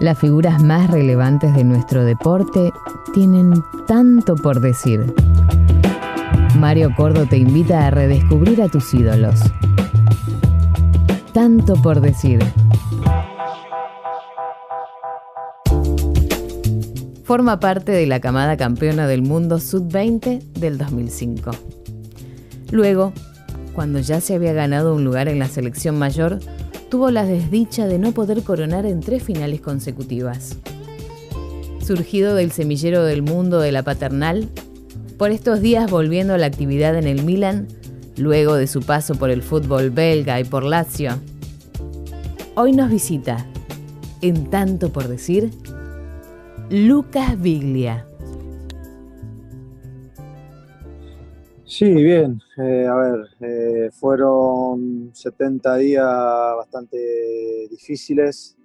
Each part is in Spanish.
Las figuras más relevantes de nuestro deporte tienen tanto por decir. Mario Cordo te invita a redescubrir a tus ídolos. Tanto por decir. Forma parte de la camada campeona del mundo Sub-20 del 2005. Luego, cuando ya se había ganado un lugar en la selección mayor, tuvo la desdicha de no poder coronar en tres finales consecutivas. Surgido del semillero del mundo de la paternal, por estos días volviendo a la actividad en el Milan, luego de su paso por el fútbol belga y por Lazio. Hoy nos visita, en tanto por decir, Lucas Biglia. Sí, bien. Eh, a ver, eh, fueron 70 días bastante difíciles.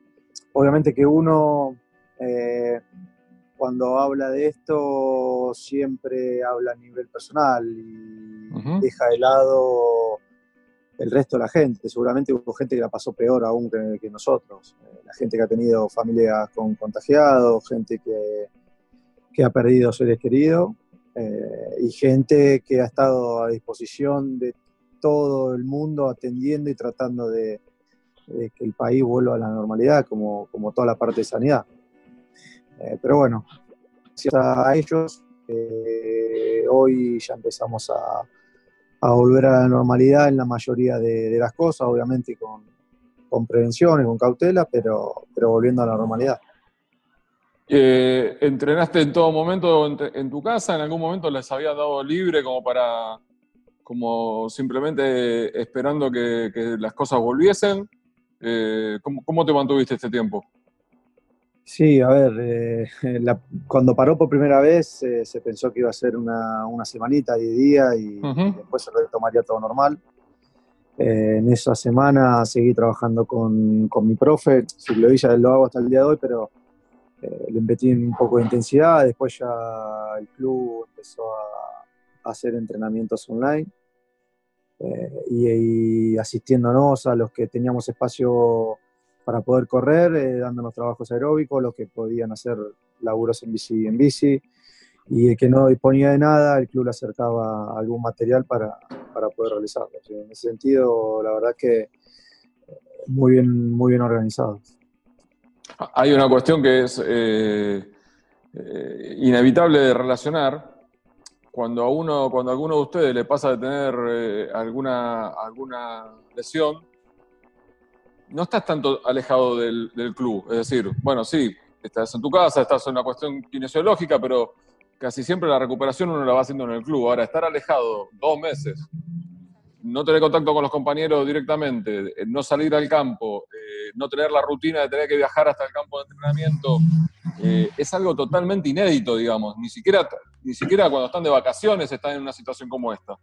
Obviamente que uno, eh, cuando habla de esto, siempre habla a nivel personal y deja de lado el resto de la gente. Seguramente hubo gente que la pasó peor aún que, nosotros. la gente que ha tenido familias con contagiados, gente que, que ha perdido seres queridos eh, y gente que ha estado a disposición de todo el mundo atendiendo y tratando de, que el país vuelva a la normalidad, como, como toda la parte de sanidad. Eh, pero bueno, gracias a ellos, eh, hoy ya empezamos a, volver a la normalidad en la mayoría de, las cosas, obviamente con, con prevención y con cautela, pero, pero volviendo a la normalidad. Eh, ¿Entrenaste en todo momento en, tu casa? ¿En algún momento les había dado libre como para, como simplemente esperando que, las cosas volviesen? Eh, ¿cómo, te mantuviste este tiempo? Sí, a ver, eh, cuando paró por primera vez se pensó que iba a ser una, una semanita, de día y, después se retomaría todo normal. en esa semana seguí trabajando con, con mi profe, si lo ya lo hago hasta el día de hoy, pero eh, le metí un poco de intensidad, después ya el club empezó a, hacer entrenamientos online eh, y, asistiéndonos a los que teníamos espacio para poder correr, eh, dándonos trabajos aeróbicos, los que podían hacer laburos en bici en bici y el que no disponía de nada, el club le acercaba algún material para, para poder realizarlo. en ese sentido, la verdad que muy bien, muy bien organizado. Hay una cuestión que es eh, eh, inevitable de relacionar. Cuando a uno, cuando a alguno de ustedes le pasa de tener eh, alguna, alguna lesión, no estás tanto alejado del, club. Es decir, bueno, sí, estás en tu casa, estás en una cuestión kinesiológica, pero casi siempre la recuperación uno la va haciendo en el club. Ahora, estar alejado dos meses, no tener contacto con los compañeros directamente, no salir al campo, no tener la rutina de tener que viajar hasta el campo de entrenamiento, eh, es algo totalmente inédito, digamos. Ni siquiera, ni siquiera cuando están de vacaciones están en una situación como esta.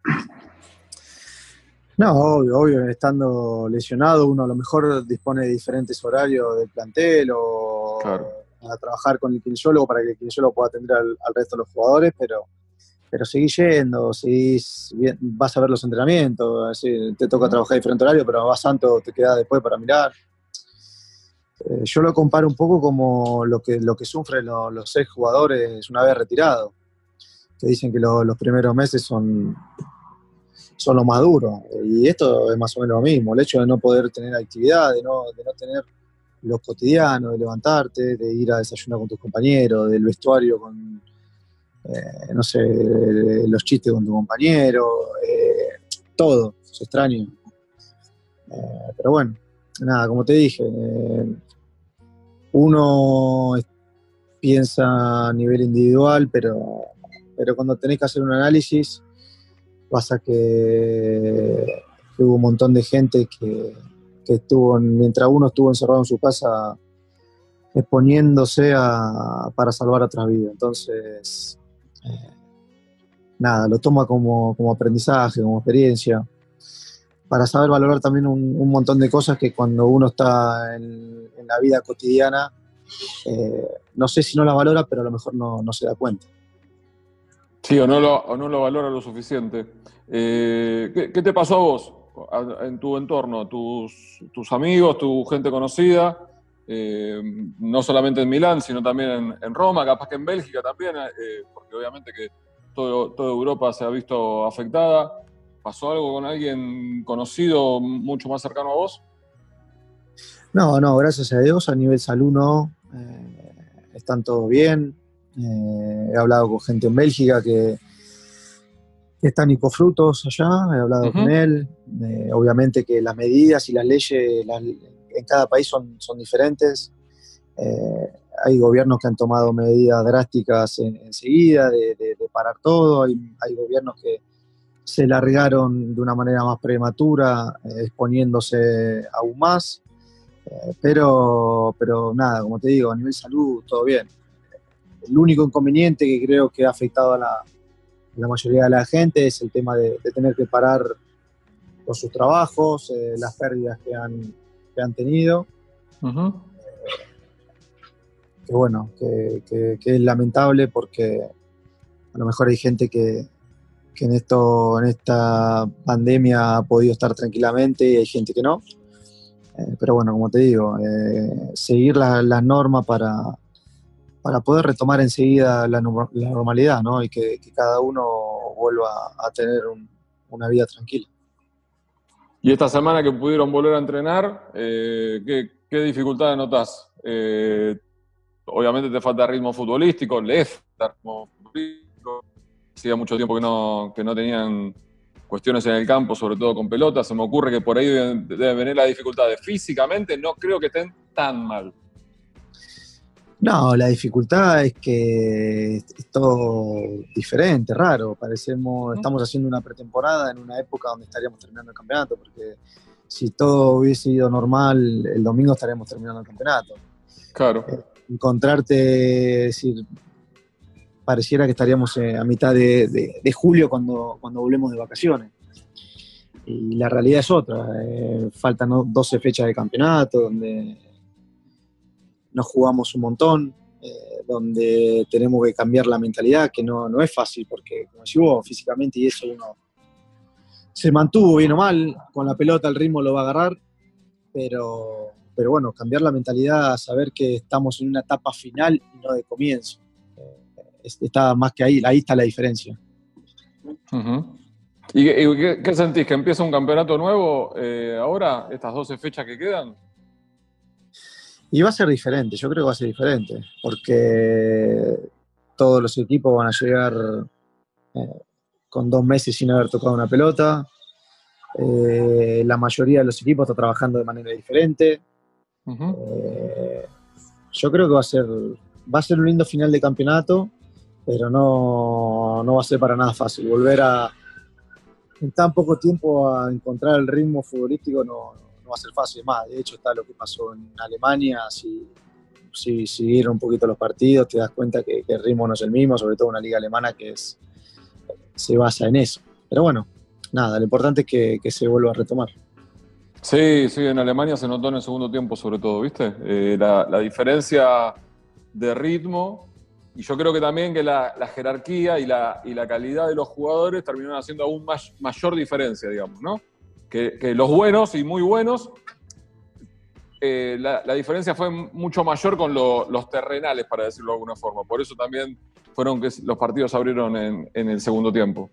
No, obvio, obvio, estando lesionado uno a lo mejor dispone de diferentes horarios del plantel o a trabajar con el kinesiólogo para que el kinesiólogo pueda atender al, resto de los jugadores, pero, pero seguís yendo, seguís, vas a ver los entrenamientos, te toca trabajar diferente horario, pero vas santo, te queda después para mirar. Eh, yo lo comparo un poco como lo que, lo que sufren los, seis jugadores una vez retirados, que dicen que los primeros meses son, son lo más duro. Y esto es más o menos lo mismo, el hecho de no poder tener actividad, de no, de no tener los cotidianos, de levantarte, de ir a desayunar con tus compañeros, del vestuario con, eh, no sé, los chistes con tu compañero, eh, todo, es extraño. pero bueno, nada, como te dije, uno piensa a nivel individual, pero, pero cuando tenés que hacer un análisis, pasa que, hubo un montón de gente que, estuvo, mientras uno estuvo encerrado en su casa, exponiéndose para salvar otras vidas. Entonces, eh, nada, lo toma como, como, aprendizaje, como experiencia, para saber valorar también un, montón de cosas que cuando uno está en, en la vida cotidiana, eh, no sé si no la valora, pero a lo mejor no, se da cuenta. Sí, o no lo, no lo valora lo suficiente. Eh, ¿qué, te pasó a vos en tu entorno? ¿Tus, tus amigos, tu gente conocida? eh, no solamente en Milán, sino también en, Roma, capaz que en Bélgica también, eh, porque obviamente que todo, toda Europa se ha visto afectada. ¿Pasó algo con alguien conocido, mucho más cercano a vos? No, no, gracias a Dios, a nivel salud no. Eh, están todos bien. he hablado con gente en Bélgica que, está Nico Frutos allá, he hablado con él. obviamente que las medidas y las leyes, en cada país son, son diferentes. Eh, hay gobiernos que han tomado medidas drásticas enseguida de, parar todo, hay, gobiernos que se largaron de una manera más prematura, eh, exponiéndose aún más. Eh, pero, pero nada, como te digo, a nivel salud todo bien. El único inconveniente que creo que ha afectado a la, la mayoría de la gente es el tema de, tener que parar con sus trabajos, las pérdidas que han, que han tenido. que bueno, que, es lamentable porque a lo mejor hay gente que, en, esto, en esta pandemia ha podido estar tranquilamente y hay gente que no. Eh, pero bueno, como te digo, eh, seguir las la normas para, para poder retomar enseguida la, normalidad ¿no? y que, cada uno vuelva a tener una vida tranquila. Y esta semana que pudieron volver a entrenar, eh, ¿qué, ¿qué, dificultades notas? Eh, obviamente te falta ritmo futbolístico, les falta ritmo. Hacía mucho tiempo que no, que no tenían cuestiones en el campo, sobre todo con pelotas. Se me ocurre que por ahí deben, deben venir las dificultades. Físicamente no creo que estén tan mal. No, la dificultad es que es todo diferente, raro. Parecemos, estamos haciendo una pretemporada en una época donde estaríamos terminando el campeonato, porque si todo hubiese ido normal, el domingo estaríamos terminando el campeonato. Claro. Eh, encontrarte, decir, pareciera que estaríamos eh, a mitad de, julio cuando, cuando volvemos de vacaciones. Y la realidad es otra. Eh, faltan 12 fechas de campeonato, donde nos jugamos un montón, eh, donde tenemos que cambiar la mentalidad, que no, no es fácil, porque como decís físicamente y eso uno se mantuvo bien o mal, con la pelota el ritmo lo va a agarrar, pero, pero bueno, cambiar la mentalidad, saber que estamos en una etapa final y no de comienzo. Eh, está más que ahí, ahí está la diferencia. ¿Y, qué, sentís? ¿Que empieza un campeonato nuevo eh, ahora, estas 12 fechas que quedan? Y va a ser diferente, yo creo que va a ser diferente, porque todos los equipos van a llegar eh, con dos meses sin haber tocado una pelota. Eh, la mayoría de los equipos está trabajando de manera diferente. Eh, yo creo que va a ser va a ser un lindo final de campeonato, pero no, no va a ser para nada fácil. Volver a en tan poco tiempo a encontrar el ritmo futbolístico no, no va a ser fácil. Más, de hecho, está lo que pasó en Alemania. Si, si siguieron un poquito los partidos, te das cuenta que, el ritmo no es el mismo, sobre todo una liga alemana que es, se basa en eso. Pero bueno, nada, lo importante es que, se vuelva a retomar. Sí, sí, en Alemania se notó en el segundo tiempo, sobre todo, ¿viste? Eh, la, diferencia de ritmo y yo creo que también que la, jerarquía y la, y la, calidad de los jugadores terminaron haciendo aún mayor diferencia, digamos, ¿no? que, los buenos y muy buenos, eh, la, diferencia fue mucho mayor con los terrenales, para decirlo de alguna forma. Por eso también fueron que los partidos abrieron en, el segundo tiempo.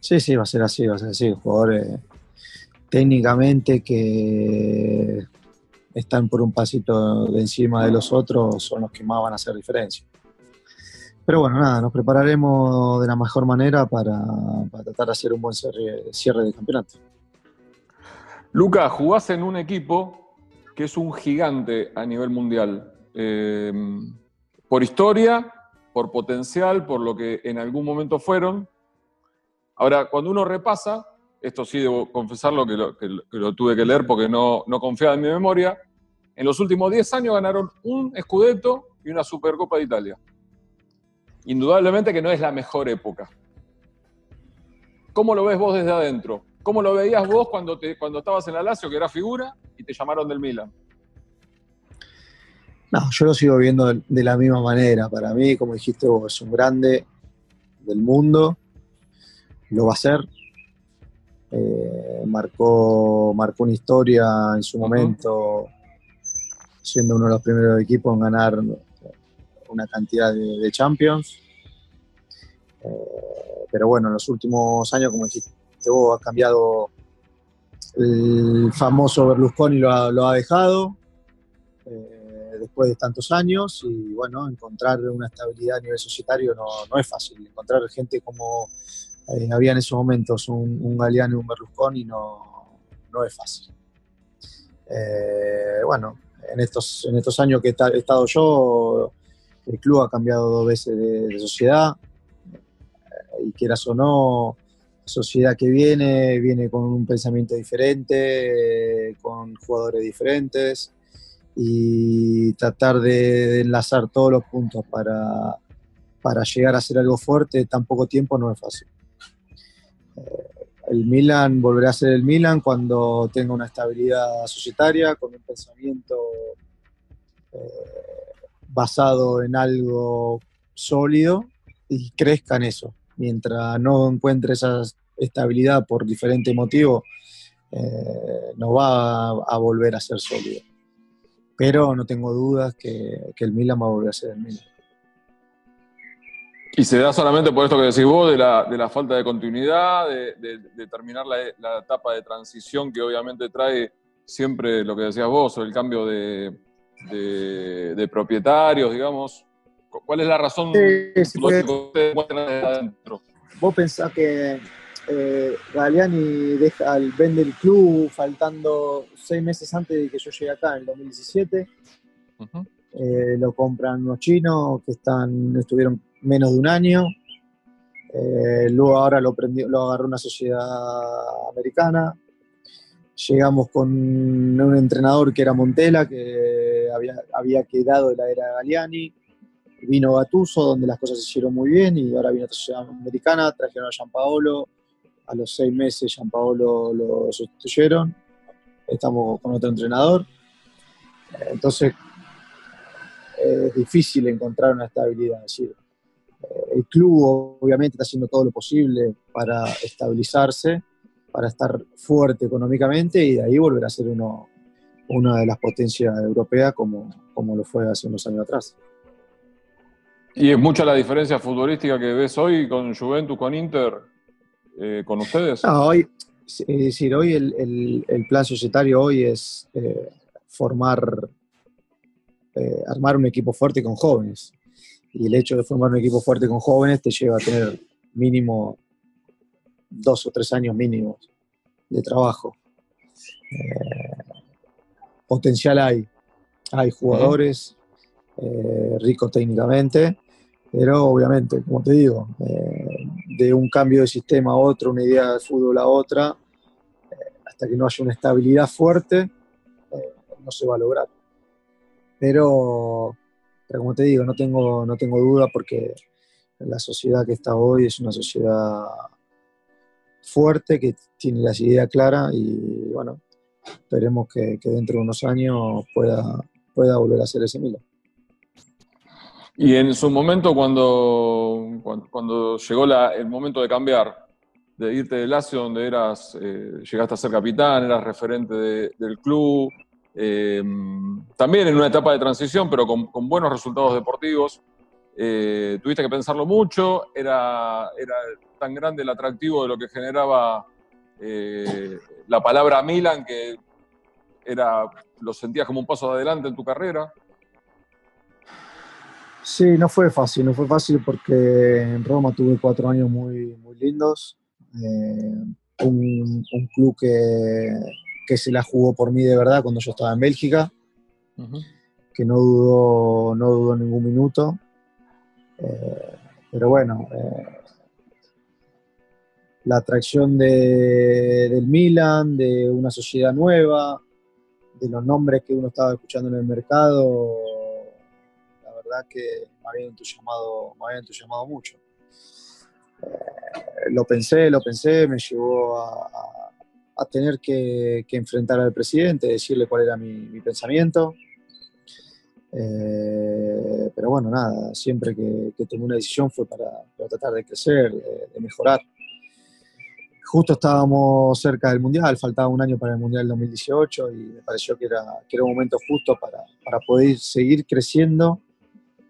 Sí, sí, va a ser así, va a ser así. Jugadores técnicamente que están por un pasito de encima de los otros son los que más van a hacer diferencia. Pero bueno, nada, nos prepararemos de la mejor manera para, tratar de hacer un buen cierre, de campeonato. Lucas, jugás en un equipo que es un gigante a nivel mundial. Eh, por historia, por potencial, por lo que en algún momento fueron. Ahora, cuando uno repasa, esto sí debo confesarlo que lo, tuve que leer porque no, no confiaba en mi memoria, en los últimos 10 años ganaron un Scudetto y una Supercopa de Italia indudablemente que no es la mejor época. ¿Cómo lo ves vos desde adentro? ¿Cómo lo veías vos cuando, te, cuando estabas en la Lazio, que era figura, y te llamaron del Milan? No, yo lo sigo viendo de, la misma manera. Para mí, como dijiste vos, es un grande del mundo, lo va a ser. Eh, marcó, marcó una historia en su momento siendo uno de los primeros equipos en ganar una cantidad de, Champions. Eh, pero bueno, en los últimos años, como dijiste vos, ha cambiado el famoso Berlusconi lo ha, lo ha dejado eh, después de tantos años y bueno, encontrar una estabilidad a nivel societario no, no es fácil. Encontrar gente como eh, había en esos momentos un, un Galeano y un Berlusconi no, no es fácil. bueno, en estos, en estos años que he estado yo, el club ha cambiado dos veces de, sociedad y quieras o no, la sociedad que viene viene con un pensamiento diferente, con jugadores diferentes y tratar de, enlazar todos los puntos para, para, llegar a ser algo fuerte tan poco tiempo no es fácil. El Milan volverá a ser el Milan cuando tenga una estabilidad societaria, con un pensamiento eh, basado en algo sólido y crezca en eso. Mientras no encuentre esa estabilidad por diferente motivo, eh, no va a, volver a ser sólido. Pero no tengo dudas que, el Milan va a volver a ser el Milan. Y se da solamente por esto que decís vos, de la, falta de continuidad, de, terminar la, etapa de transición que obviamente trae siempre lo que decías vos, el cambio de, de, propietarios, digamos. ¿Cuál es la razón sí, adentro? Vos pensás que eh, Galeani deja, vende el club faltando seis meses antes de que yo llegue acá, en el 2017. Eh, lo compran unos chinos que están, estuvieron menos de un año. Eh, luego ahora lo, prendió, lo agarró una sociedad americana. Llegamos con un entrenador que era Montela, que había, quedado de la era Galiani. Vino Gatuso, donde las cosas se hicieron muy bien, y ahora vino otra sociedad americana, trajeron a Gianpaolo. A los seis meses Gianpaolo lo sustituyeron. Estamos con otro entrenador. Entonces, es difícil encontrar una estabilidad. decir, eh, el club obviamente está haciendo todo lo posible para estabilizarse, para estar fuerte económicamente y de ahí volver a ser uno, una de las potencias europeas como, como lo fue hace unos años atrás. ¿Y es mucha la diferencia futbolística que ves hoy con Juventus, con Inter, eh, con ustedes? hoy, es decir, hoy el, el, plan societario hoy es eh, formar, eh, armar un equipo fuerte con jóvenes. Y el hecho de formar un equipo fuerte con jóvenes te lleva a tener mínimo dos o tres años mínimos de trabajo. Eh, potencial hay. Hay jugadores eh, ricos técnicamente, pero obviamente, como te digo, eh, de un cambio de sistema a otro, una idea de fútbol a otra, hasta que no haya una estabilidad fuerte, no se va a lograr. Pero, pero como te digo, no tengo, no tengo duda porque la sociedad que está hoy es una sociedad fuerte, que tiene las ideas claras y bueno, esperemos que, dentro de unos años pueda, pueda volver a ser ese Milan. Y en su momento, cuando, cuando, llegó el momento de cambiar, de irte de Lazio, donde eras, eh, llegaste a ser capitán, eras referente del club, eh, también en una etapa de transición, pero con, buenos resultados deportivos, eh, tuviste que pensarlo mucho, era, era tan grande el atractivo de lo que generaba eh, la palabra Milan que era, lo sentías como un paso adelante en tu carrera. Sí, no fue fácil, no fue fácil porque en Roma tuve cuatro años muy, muy lindos. Eh, un, club que, que, se la jugó por mí de verdad cuando yo estaba en Bélgica, que no dudó, no dudó ningún minuto. Eh, pero bueno, eh, la atracción de, del Milan, de una sociedad nueva, de los nombres que uno estaba escuchando en el mercado, la verdad que me había entusiasmado, me había entusiasmado mucho. Eh, lo pensé, lo pensé, me llevó a, a, tener que, que, enfrentar al presidente, decirle cuál era mi, mi pensamiento. Eh, pero bueno, nada, siempre que, que, tomé una decisión fue para, tratar de crecer, de, mejorar. justo estábamos cerca del Mundial, faltaba un año para el Mundial 2018 y me pareció que era, que era un momento justo para, para poder seguir creciendo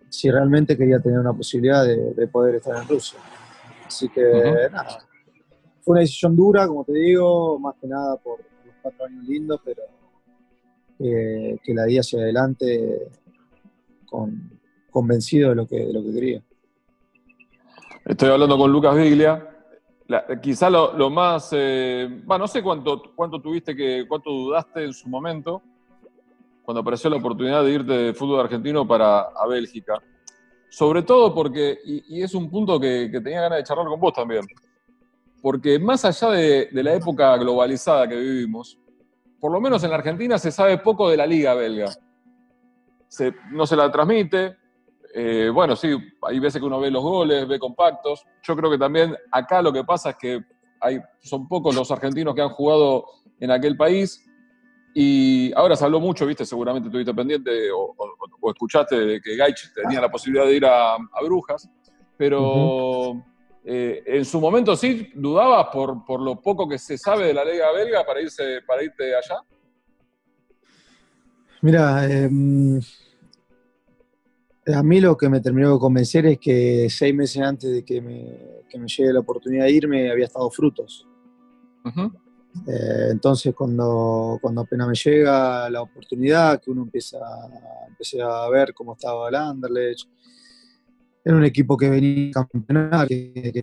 si realmente quería tener una posibilidad de, poder estar en Rusia. Así que nada, fue una decisión dura, como te digo, más que nada por los cuatro años lindos, pero que la di hacia adelante con, convencido de lo que, de lo que quería. Estoy hablando con Lucas Biglia. quizá lo, más, eh, no sé cuánto, cuánto tuviste que, cuánto dudaste en su momento cuando apareció la oportunidad de irte de fútbol argentino para a Bélgica. Sobre todo porque, y, es un punto que, tenía ganas de charlar con vos también, porque más allá de, la época globalizada que vivimos, por lo menos en la Argentina se sabe poco de la liga belga. No se la transmite, eh, bueno, sí, hay veces que uno ve los goles, ve compactos. Yo creo que también acá lo que pasa es que hay, son pocos los argentinos que han jugado en aquel país. Y ahora se habló mucho, viste, seguramente estuviste pendiente o, escuchaste de que Gaich tenía la posibilidad de ir a, Brujas, pero eh, en su momento sí dudabas por, por, lo poco que se sabe de la Liga Belga para, irse, para irte allá. Mira, eh, a mí lo que me terminó de convencer es que seis meses antes de que me, que me llegue la oportunidad de irme había estado frutos. Eh, entonces cuando, cuando apenas me llega la oportunidad, que uno empieza, empecé a ver cómo estaba el Anderlecht, era un equipo que venía a campeonar, que, que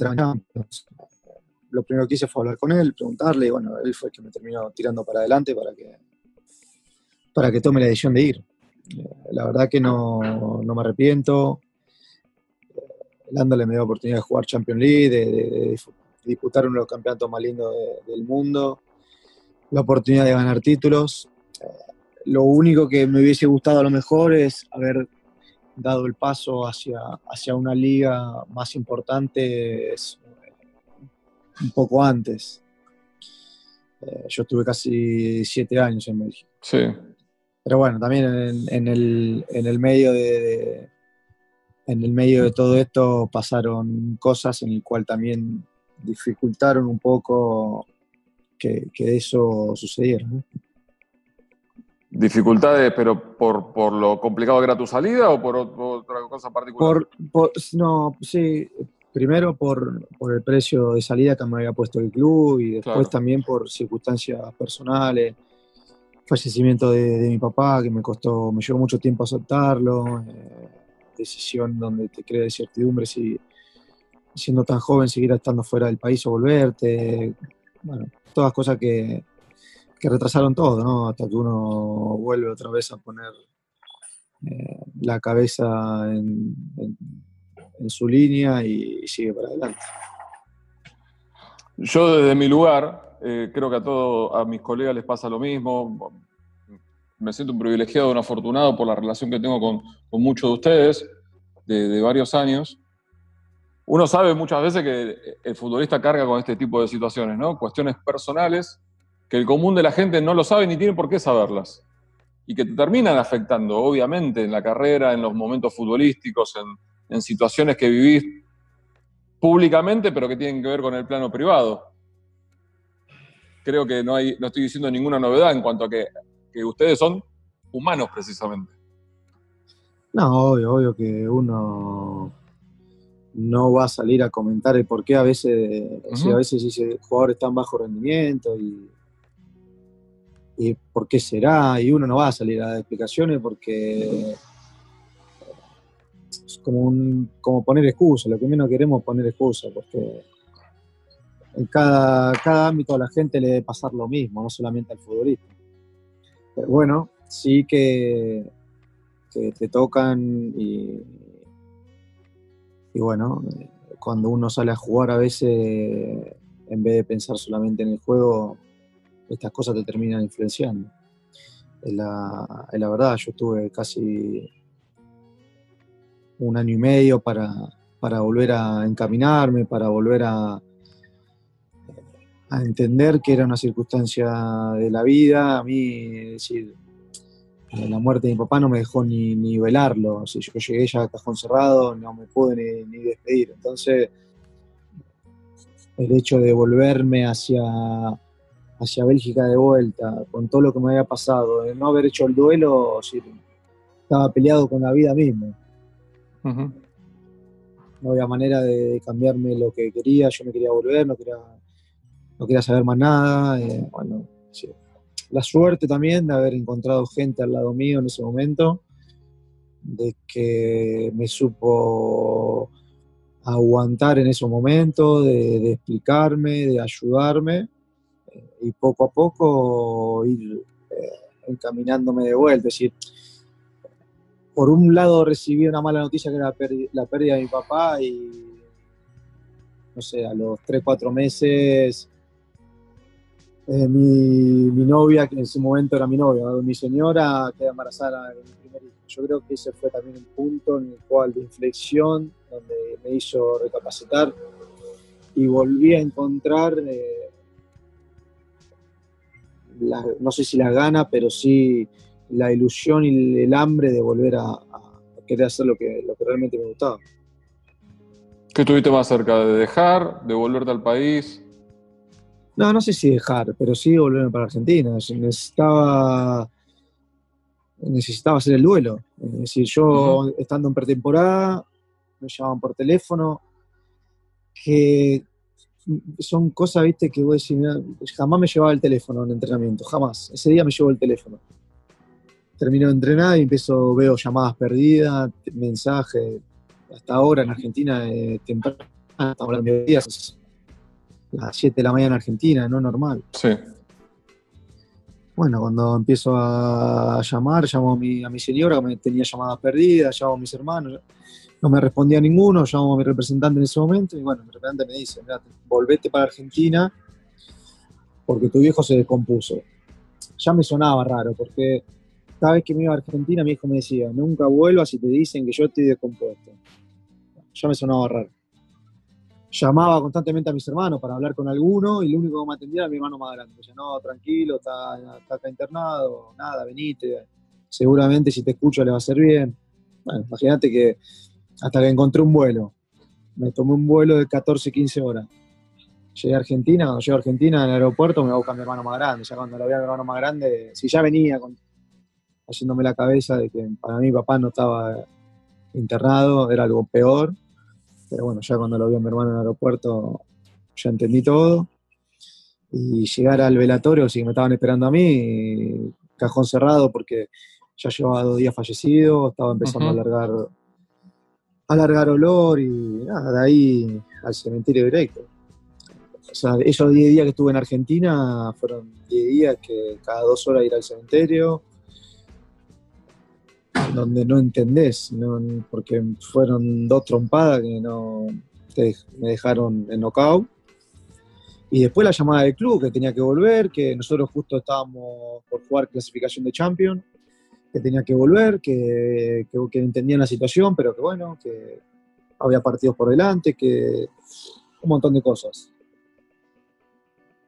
Lo primero que hice fue hablar con él, preguntarle, y bueno, él fue el que me terminó tirando para adelante para que, para que tome la decisión de ir. La verdad que no, me arrepiento. Lando me dio oportunidad de jugar Champions League, de, disputar uno de los campeonatos más lindos del mundo, la oportunidad de ganar títulos. Lo único que me hubiese gustado a lo mejor es haber dado el paso hacia, hacia una liga más importante un poco antes. Eh, yo estuve casi siete años en México. Sí. Pero bueno, también en, el, medio de, en el medio de todo esto pasaron cosas en el cual también dificultaron un poco que, eso sucediera. ¿Dificultades, pero por, lo complicado que era tu salida o por, otra cosa particular? Por, no, sí, primero por, el precio de salida que me había puesto el club y después también por circunstancias personales. Fallecimiento de, mi papá, que me costó, me llevó mucho tiempo aceptarlo, eh, decisión donde te crea incertidumbre si siendo tan joven seguir estando fuera del país o volverte, bueno, todas cosas que, retrasaron todo, ¿no? Hasta que uno vuelve otra vez a poner eh, la cabeza en, su línea y, sigue para adelante. Yo desde mi lugar, eh, creo que a todos, a mis colegas les pasa lo mismo. Me siento un privilegiado, un afortunado por la relación que tengo con, muchos de ustedes de, varios años. Uno sabe muchas veces que el futbolista carga con este tipo de situaciones, ¿no? Cuestiones personales que el común de la gente no lo sabe ni tiene por qué saberlas. Y que te terminan afectando, obviamente, en la carrera, en los momentos futbolísticos, en, en situaciones que vivís públicamente, pero que tienen que ver con el plano privado creo que no, hay, no estoy diciendo ninguna novedad en cuanto a que, ustedes son humanos precisamente. No, obvio, obvio que uno no va a salir a comentar el por qué a veces, a veces dice jugador está en bajo rendimiento y, y por qué será, y uno no va a salir a dar explicaciones porque es como, poner excusa, lo que menos queremos es poner excusa, porque en cada, ámbito a la gente le debe pasar lo mismo, no solamente al futbolista. Pero bueno, sí que, te tocan y bueno, cuando uno sale a jugar a veces, en vez de pensar solamente en el juego, estas cosas te terminan influenciando. Es la, la verdad, yo estuve casi un año y medio para, para volver a encaminarme, para volver a, a entender que era una circunstancia de la vida. A mí, decir, eh, la muerte de mi papá no me dejó ni, velarlo. Si yo llegué ya a cajón cerrado, no me pude ni, despedir. Entonces, el hecho de volverme hacia, hacia Bélgica de vuelta, con todo lo que me había pasado, de no haber hecho el duelo, estaba peleado con la vida misma. No había manera de cambiarme lo que quería, yo me quería volver, no quería, no quería saber más nada. Eh, bueno, La suerte también de haber encontrado gente al lado mío en ese momento, de que me supo aguantar en ese momento, de, explicarme, de ayudarme y poco a poco ir eh, encaminándome de vuelta. Es decir, por un lado recibí una mala noticia que era la pérdida de mi papá y, no sé, a los 3, 4 meses eh, mi, novia, que en ese momento era mi novia, mi señora, queda embarazada de mi primer hijo. Yo creo que ese fue también un punto en el cual de inflexión, donde me hizo recapacitar y volví a encontrar, eh, no sé si la gana, pero sí la ilusión y el hambre de volver a, querer hacer lo que, lo que realmente me gustaba. ¿Qué estuviste más cerca de dejar, de volverte al país? No, no sé si dejar, pero sí volverme para Argentina. Necesitaba, necesitaba hacer el duelo. Es decir, yo estando en pretemporada, me llamaban por teléfono, que son cosas, viste, que voy a decir, jamás me llevaba el teléfono en entrenamiento, jamás. Ese día me llevó el teléfono termino de entrenar y empiezo, veo llamadas perdidas, mensajes. Hasta ahora en Argentina, eh, temprano, estamos hablando de días, las 7 de la mañana en Argentina, no normal. Sí. Bueno, cuando empiezo a llamar, llamo a mi, a mi señora que me tenía llamadas perdidas, llamo a mis hermanos, no me respondía ninguno, llamo a mi representante en ese momento y bueno, mi representante me dice, volvete para Argentina porque tu viejo se descompuso. Ya me sonaba raro porque cada vez que me iba a Argentina, mi hijo me decía, nunca vuelvas si te dicen que yo estoy descompuesto. Ya me sonaba raro. Llamaba constantemente a mis hermanos para hablar con alguno y lo único que me atendía era mi hermano más grande. Decía, no, tranquilo, está, acá internado, nada, venite. Seguramente si te escucho le va a ser bien. Bueno, imagínate que hasta que encontré un vuelo. Me tomé un vuelo de 14, 15 horas. Llegué a Argentina, cuando llego a Argentina en el aeropuerto me va a buscar mi hermano más grande. Ya cuando lo vi a mi hermano más grande, si ya venía con haciéndome la cabeza de que para mí papá no estaba internado, era algo peor. Pero bueno, ya cuando lo vi a mi hermano en el aeropuerto, ya entendí todo. Y llegar al velatorio, si me estaban esperando a mí, cajón cerrado porque ya llevaba dos días fallecido, estaba empezando a alargar olor y nada, de ahí al cementerio directo. O sea, esos 10 días que estuve en Argentina fueron 10 días que cada dos horas ir al cementerio, donde no entendés, porque fueron dos trompadas que no me dejaron en knockout. Y después la llamada del club, que tenía que volver, que nosotros justo estábamos por jugar clasificación de Champion, que tenía que volver, que, que, entendían la situación, pero que bueno, que había partidos por delante, que un montón de cosas.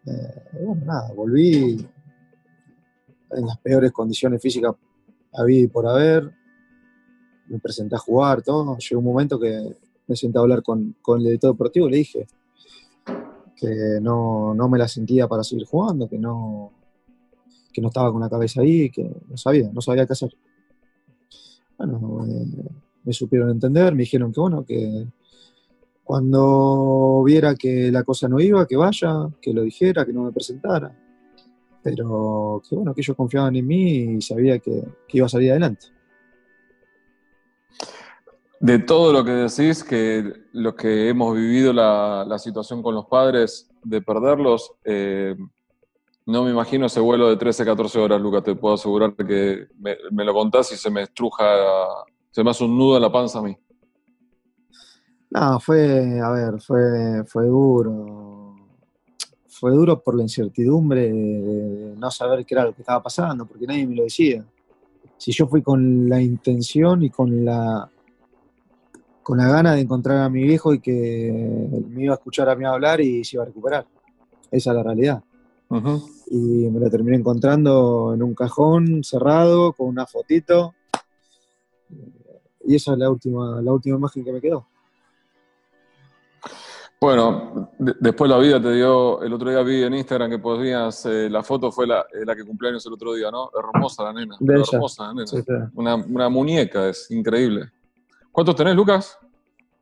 Eh, bueno, nada, volví en las peores condiciones físicas había por haber, me presenté a jugar, todo. Llegó un momento que me senté a hablar con, el director deportivo y le dije que no, me la sentía para seguir jugando, que no, que no estaba con la cabeza ahí, que no sabía, no sabía qué hacer. Bueno, eh, me supieron entender, me dijeron que bueno, que cuando viera que la cosa no iba, que vaya, que lo dijera, que no me presentara pero que bueno, que ellos confiaban en mí y sabía que, iba a salir adelante. De todo lo que decís, que los que hemos vivido la, situación con los padres de perderlos, eh, no me imagino ese vuelo de 13, 14 horas, Lucas, te puedo asegurar que me, lo contás y se me estruja, se me hace un nudo en la panza a mí. No, fue, a ver, fue, fue duro fue duro por la incertidumbre de no saber qué era lo que estaba pasando, porque nadie me lo decía. Si yo fui con la intención y con la con la gana de encontrar a mi viejo y que me iba a escuchar a mí hablar y se iba a recuperar. Esa es la realidad. Y me lo terminé encontrando en un cajón cerrado con una fotito. Y esa es la última, la última imagen que me quedó. Bueno, después la vida te dio, el otro día vi en Instagram que podías, eh, la foto fue la, eh, la, que cumpleaños el otro día, ¿no? Hermosa la nena. Hermosa la nena. Una, una, muñeca, es increíble. ¿Cuántos tenés, Lucas?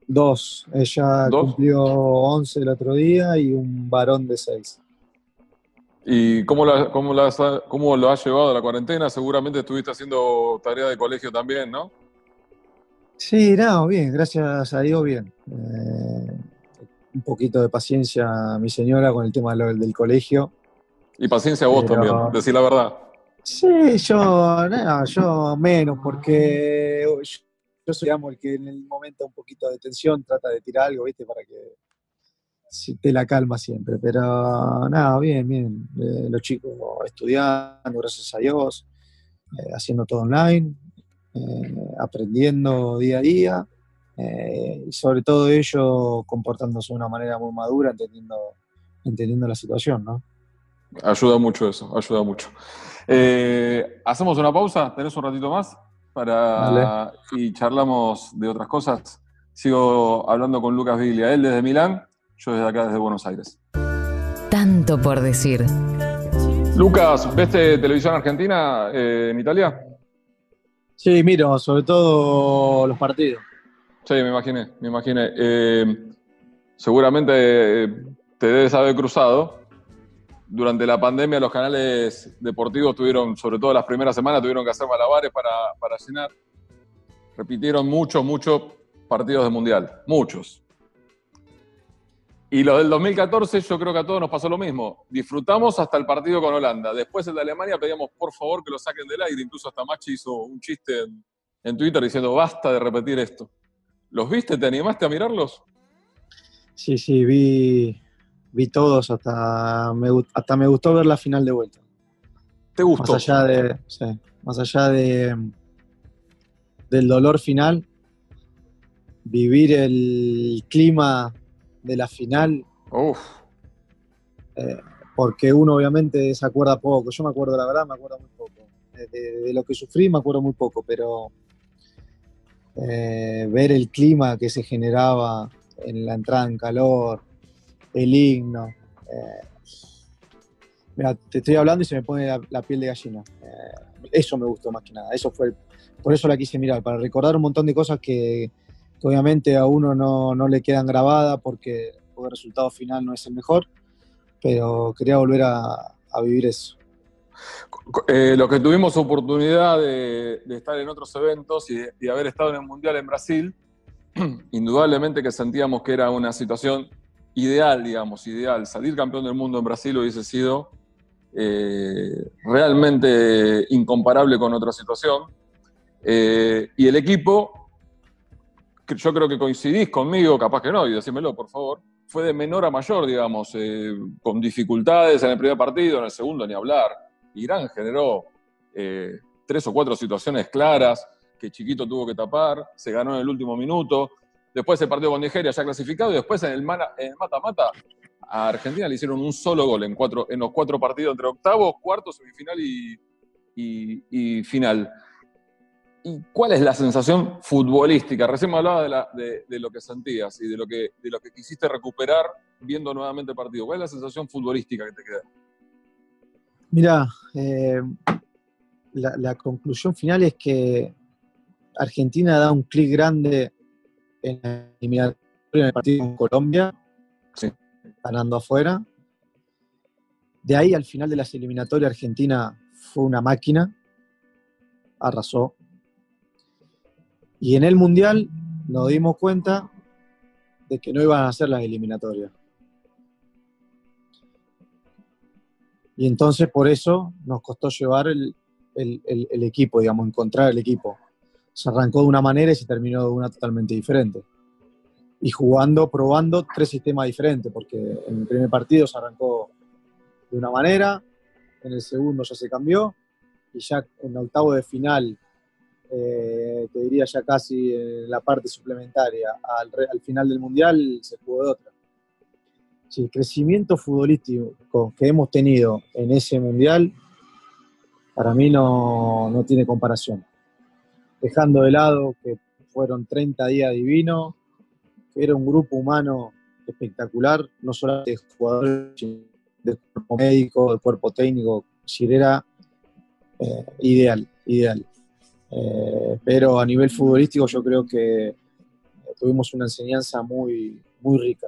Dos. Ella cumplió 11 el otro día y un varón de 6. ¿Y cómo, la, cómo, la, cómo lo has llevado a la cuarentena? Seguramente estuviste haciendo tarea de colegio también, ¿no? Sí, no, bien, gracias a Dios, bien. Eh, un poquito de paciencia a mi señora con el tema del, colegio. Y paciencia a vos también, decir la verdad. Sí, yo, no, yo menos, porque yo, soy el que en el momento un poquito de tensión trata de tirar algo, ¿viste? Para que te la calma siempre. Pero nada, bien, bien. Eh, los chicos estudiando, gracias a Dios, eh, haciendo todo online, eh, aprendiendo día a día. Y sobre todo ellos comportándose de una manera muy madura, entendiendo, entendiendo la situación, ¿no? Ayuda mucho eso, ayuda mucho. ¿Hacemos una pausa? ¿Tenés un ratito más? Para, y charlamos de otras cosas. Sigo hablando con Lucas Viglia, él desde Milán, yo desde acá, desde Buenos Aires. Tanto por decir. Lucas, ¿ves televisión argentina eh, en Italia? Sí, miro, sobre todo los partidos. Sí, me imaginé, me imaginé. Eh, seguramente eh, te debes haber cruzado. Durante la pandemia los canales deportivos tuvieron, sobre todo las primeras semanas, tuvieron que hacer malabares para, para llenar. Repitieron muchos, muchos partidos de Mundial, muchos. Y los del 2014 yo creo que a todos nos pasó lo mismo. Disfrutamos hasta el partido con Holanda. Después el de Alemania pedíamos por favor que lo saquen del aire. Incluso hasta Machi hizo un chiste en, en Twitter diciendo basta de repetir esto. ¿Los viste? ¿Te animaste a mirarlos? Sí, sí, vi, vi todos, hasta me, hasta me gustó ver la final de vuelta. ¿Te gustó? Más allá de, sí, más allá de del dolor final, vivir el clima de la final. Uf. Eh, porque uno obviamente se acuerda poco. Yo me acuerdo, la verdad, me acuerdo muy poco. de, lo que sufrí me acuerdo muy poco, pero eh, ver el clima que se generaba en la entrada en calor, el himno. Eh, mira, te estoy hablando y se me pone la, piel de gallina. Eh, eso me gustó más que nada. Eso fue, por eso la quise mirar, para recordar un montón de cosas que, obviamente a uno no, le quedan grabadas porque, el resultado final no es el mejor, pero quería volver a vivir eso. Eh, los que tuvimos oportunidad de, estar en otros eventos y, haber estado en el Mundial en Brasil, indudablemente que sentíamos que era una situación ideal, digamos, ideal. Salir campeón del mundo en Brasil hubiese sido eh, realmente incomparable con otra situación. Eh, y el equipo, yo creo que coincidís conmigo, capaz que no, y decímelo, por favor, fue de menor a mayor, digamos, con dificultades en el primer partido, en el segundo ni hablar Irán generó eh, tres o cuatro situaciones claras que Chiquito tuvo que tapar, se ganó en el último minuto. Después el partido con Nigeria ya clasificado y después en el mata-mata a Argentina le hicieron un solo gol en, cuatro, en los cuatro partidos entre octavos, cuarto, semifinal y, final. ¿Y cuál es la sensación futbolística? Recién me hablaba de, de, lo que sentías y de lo que, de lo que quisiste recuperar viendo nuevamente el partido. ¿Cuál es la sensación futbolística que te queda? Mira, eh, la, conclusión final es que Argentina da un clic grande en el partido con Colombia, ganando afuera. De ahí al final de las eliminatorias Argentina fue una máquina, arrasó. Y en el Mundial nos dimos cuenta de que no iban a ser las eliminatorias. Y entonces por eso nos costó llevar el, equipo, digamos, encontrar el equipo. Se arrancó de una manera y se terminó de una totalmente diferente. Y jugando, probando tres sistemas diferentes, porque en el primer partido se arrancó de una manera, en el segundo ya se cambió, y ya en el octavo de final, eh, te diría ya casi en la parte suplementaria, al, al final del Mundial se jugó de otra el crecimiento futbolístico que hemos tenido en ese mundial, para mí no, tiene comparación. Dejando de lado que fueron 30 días divinos, que era un grupo humano espectacular, no solo de jugadores, sino de cuerpo médico, de cuerpo técnico, si era eh, ideal, ideal. Eh, pero a nivel futbolístico yo creo que tuvimos una enseñanza muy, muy rica.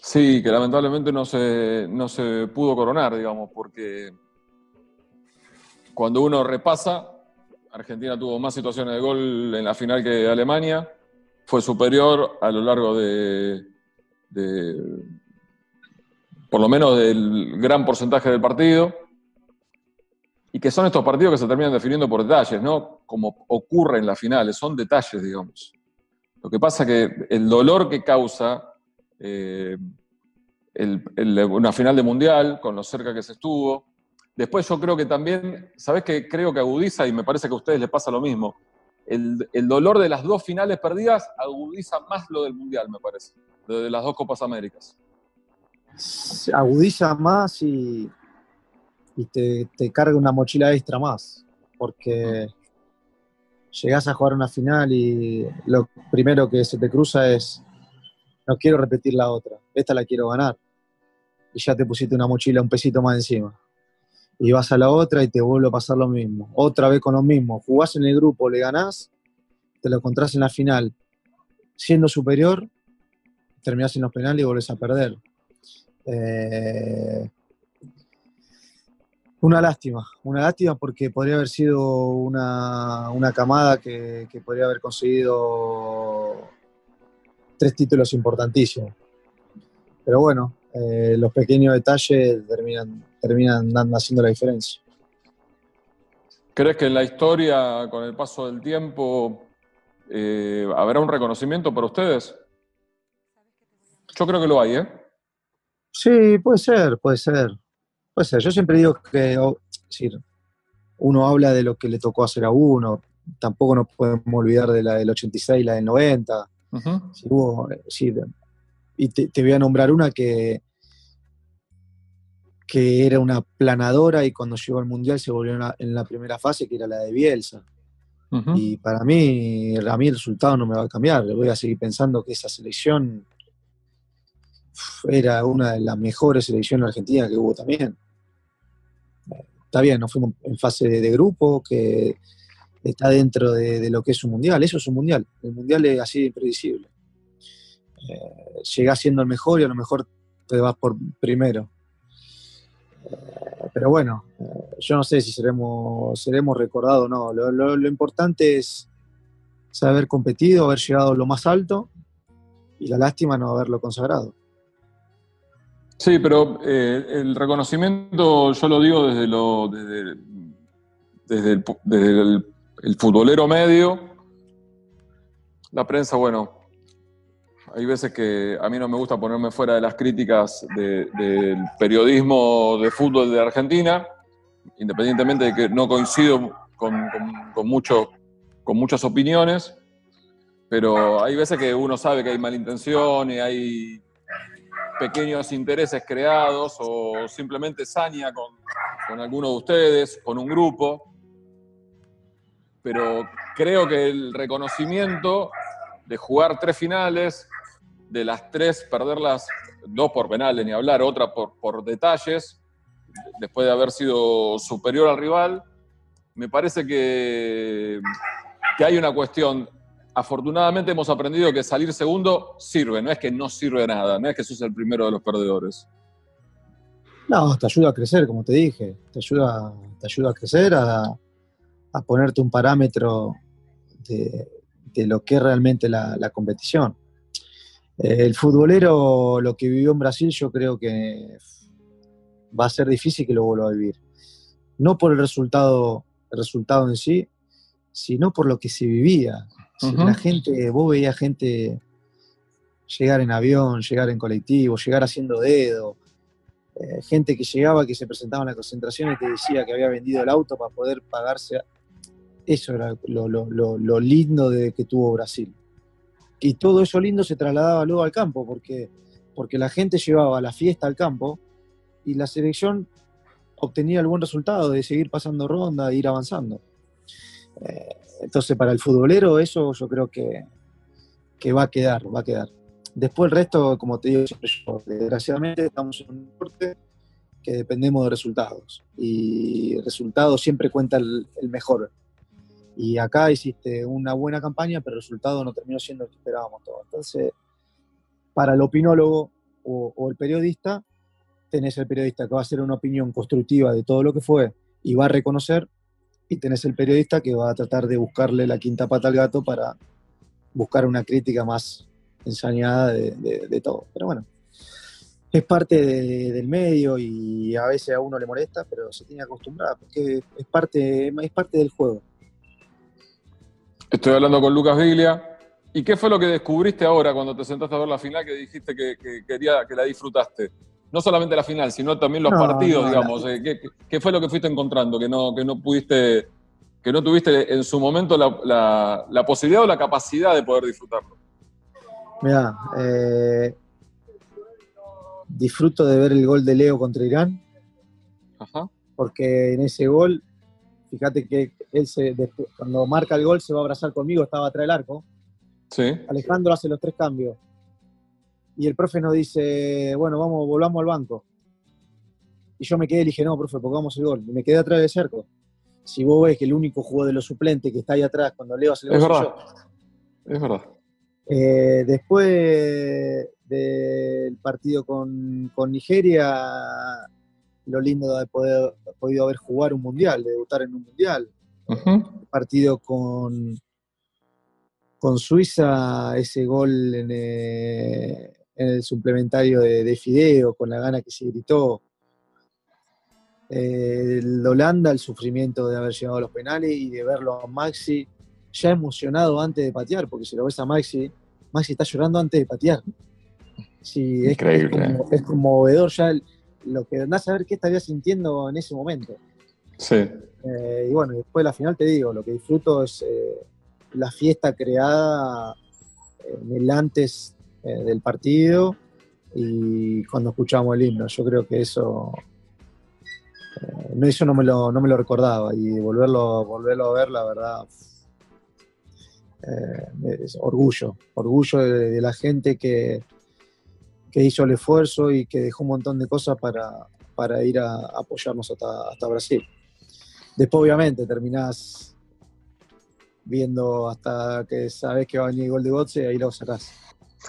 Sí, que lamentablemente no se, no se pudo coronar, digamos, porque cuando uno repasa, Argentina tuvo más situaciones de gol en la final que Alemania, fue superior a lo largo de, por lo menos del gran porcentaje del partido, y que son estos partidos que se terminan definiendo por detalles, ¿no? Como ocurre en las finales, son detalles, digamos. Lo que pasa que el dolor que causa eh, una final de mundial, con lo cerca que se estuvo. Después yo creo que también, ¿sabes qué? Creo que agudiza, y me parece que a ustedes les pasa lo mismo, el, dolor de las dos finales perdidas agudiza más lo del mundial, me parece, lo de las dos Copas Américas. Agudiza más y, y te, te carga una mochila extra más, porque llegás a jugar una final y lo primero que se te cruza es, no quiero repetir la otra, esta la quiero ganar. Y ya te pusiste una mochila un pesito más encima. Y vas a la otra y te vuelve a pasar lo mismo. Otra vez con lo mismo. Jugás en el grupo, le ganás, te lo encontrás en la final. Siendo superior, terminás en los penales y volvés a perder. Eh, una lástima, una lástima porque podría haber sido una, camada que, podría haber conseguido tres títulos importantísimos. Pero bueno, eh, los pequeños detalles terminan, terminan haciendo la diferencia. ¿Crees que en la historia, con el paso del tiempo, eh, habrá un reconocimiento para ustedes? Yo creo que lo hay, ¿eh? Sí, puede ser, puede ser. Puede ser. Yo siempre digo que uno habla de lo que le tocó hacer a uno. Tampoco nos podemos olvidar de la del 86, la del 90. y te, voy a nombrar una que, que era una planadora y cuando llegó al Mundial se volvió en la, primera fase, que era la de Bielsa. Y para mí, a mí el resultado no me va a cambiar. Voy a seguir pensando que esa selección era una de las mejores selecciones argentinas que hubo también está bien, nos fuimos en fase de, grupo, que está dentro de, lo que es un mundial. Eso es un mundial. El mundial es así de impredecible. Eh, llegás siendo el mejor y a lo mejor te vas por primero. Eh, pero bueno, eh, yo no sé si seremos, recordados o no. Lo, importante es saber competido, haber llegado lo más alto y la lástima no haberlo consagrado. Sí, pero eh, el reconocimiento yo lo digo desde, lo, desde, el, futbolero medio. La prensa, bueno, hay veces que a mí no me gusta ponerme fuera de las críticas del periodismo de fútbol de Argentina, independientemente de que no coincido con, con, con muchas opiniones, pero hay veces que uno sabe que hay malintenciones, hay pequeños intereses creados o simplemente saña con, con alguno de ustedes, con un grupo. Pero creo que el reconocimiento de jugar tres finales, de las tres perderlas, dos por penales ni hablar, otra por, por detalles, después de haber sido superior al rival, me parece que, que hay una cuestión afortunadamente hemos aprendido que salir segundo sirve, no es que no sirve nada, no es que sos el primero de los perdedores. No, te ayuda a crecer, como te dije, te ayuda, te ayuda a crecer, a, ponerte un parámetro de, lo que es realmente la, competición. Eh, el futbolero, lo que vivió en Brasil, yo creo que va a ser difícil que lo vuelva a vivir. No por el resultado, el resultado en sí, sino por lo que se vivía. La gente, vos veías gente llegar en avión, llegar en colectivo, llegar haciendo dedo, eh, gente que llegaba, que se presentaba en la concentración y te decía que había vendido el auto para poder pagarse. Eso era lo, lindo de que tuvo Brasil. Y todo eso lindo se trasladaba luego al campo, porque, porque la gente llevaba la fiesta al campo y la selección obtenía el buen resultado de seguir pasando ronda e ir avanzando. Eh, entonces, para el futbolero eso yo creo que, va a quedar, va a quedar. Después el resto, como te digo, desgraciadamente estamos en un deporte que dependemos de resultados. Y resultados siempre cuenta el, mejor. Y acá hiciste una buena campaña, pero el resultado no terminó siendo el que esperábamos todos. Entonces, para el opinólogo o, el periodista, tenés el periodista que va a hacer una opinión constructiva de todo lo que fue y va a reconocer, y tenés el periodista que va a tratar de buscarle la quinta pata al gato para buscar una crítica más ensañada de todo. Pero bueno, es parte del medio y a veces a uno le molesta, pero se tiene que acostumbrar porque es parte, es parte del juego. Estoy hablando con Lucas Viglia. ¿Y qué fue lo que descubriste ahora cuando te sentaste a ver la final que dijiste que, quería, que la disfrutaste? No solamente la final, sino también los partidos, digamos. Eh, ¿Qué, fue lo que fuiste encontrando que no, que no pudiste, que no tuviste en su momento la, la posibilidad o la capacidad de poder disfrutarlo? Mira, eh, disfruto de ver el gol de Leo contra Irán, porque en ese gol, fíjate que él se, cuando marca el gol se va a abrazar conmigo, estaba atrás del arco. Sí. Alejandro hace los tres cambios. Y el profe nos dice, bueno, vamos, volvamos al banco. Y yo me quedé y dije, no, profe, pongamos el gol. Y me quedé atrás del cerco. Si vos ves que el único jugador de los suplentes que está ahí atrás cuando Leo hace el gol. Es verdad. Es verdad. Eh, después del partido con, Nigeria, lo lindo de haber podido haber jugar un mundial, de debutar en un mundial. El partido con, con Suiza, ese gol en, eh, el suplementario de, Fideo, con la gana que se gritó. el Holanda, el sufrimiento de haber llegado a los penales y de verlo a Maxi ya emocionado antes de patear, porque si lo ves a Maxi, Maxi está llorando antes de patear. Sí, Increíble. Es, conmovedor ya lo que andás a ver qué estaría sintiendo en ese momento. Sí. Eh, y bueno, después de la final te digo, lo que disfruto es eh, la fiesta creada en el antes eh, del partido y cuando escuchamos el himno. Yo creo que eso, no, eso no me, lo, no me lo recordaba y volverlo, volverlo a ver, la verdad, es orgullo, orgullo de la gente que, que hizo el esfuerzo y que dejó un montón de cosas para, para ir a, apoyarnos hasta, hasta Brasil. Después, obviamente, terminás viendo hasta que sabes que va a venir el gol de Gotze y ahí lo sacás.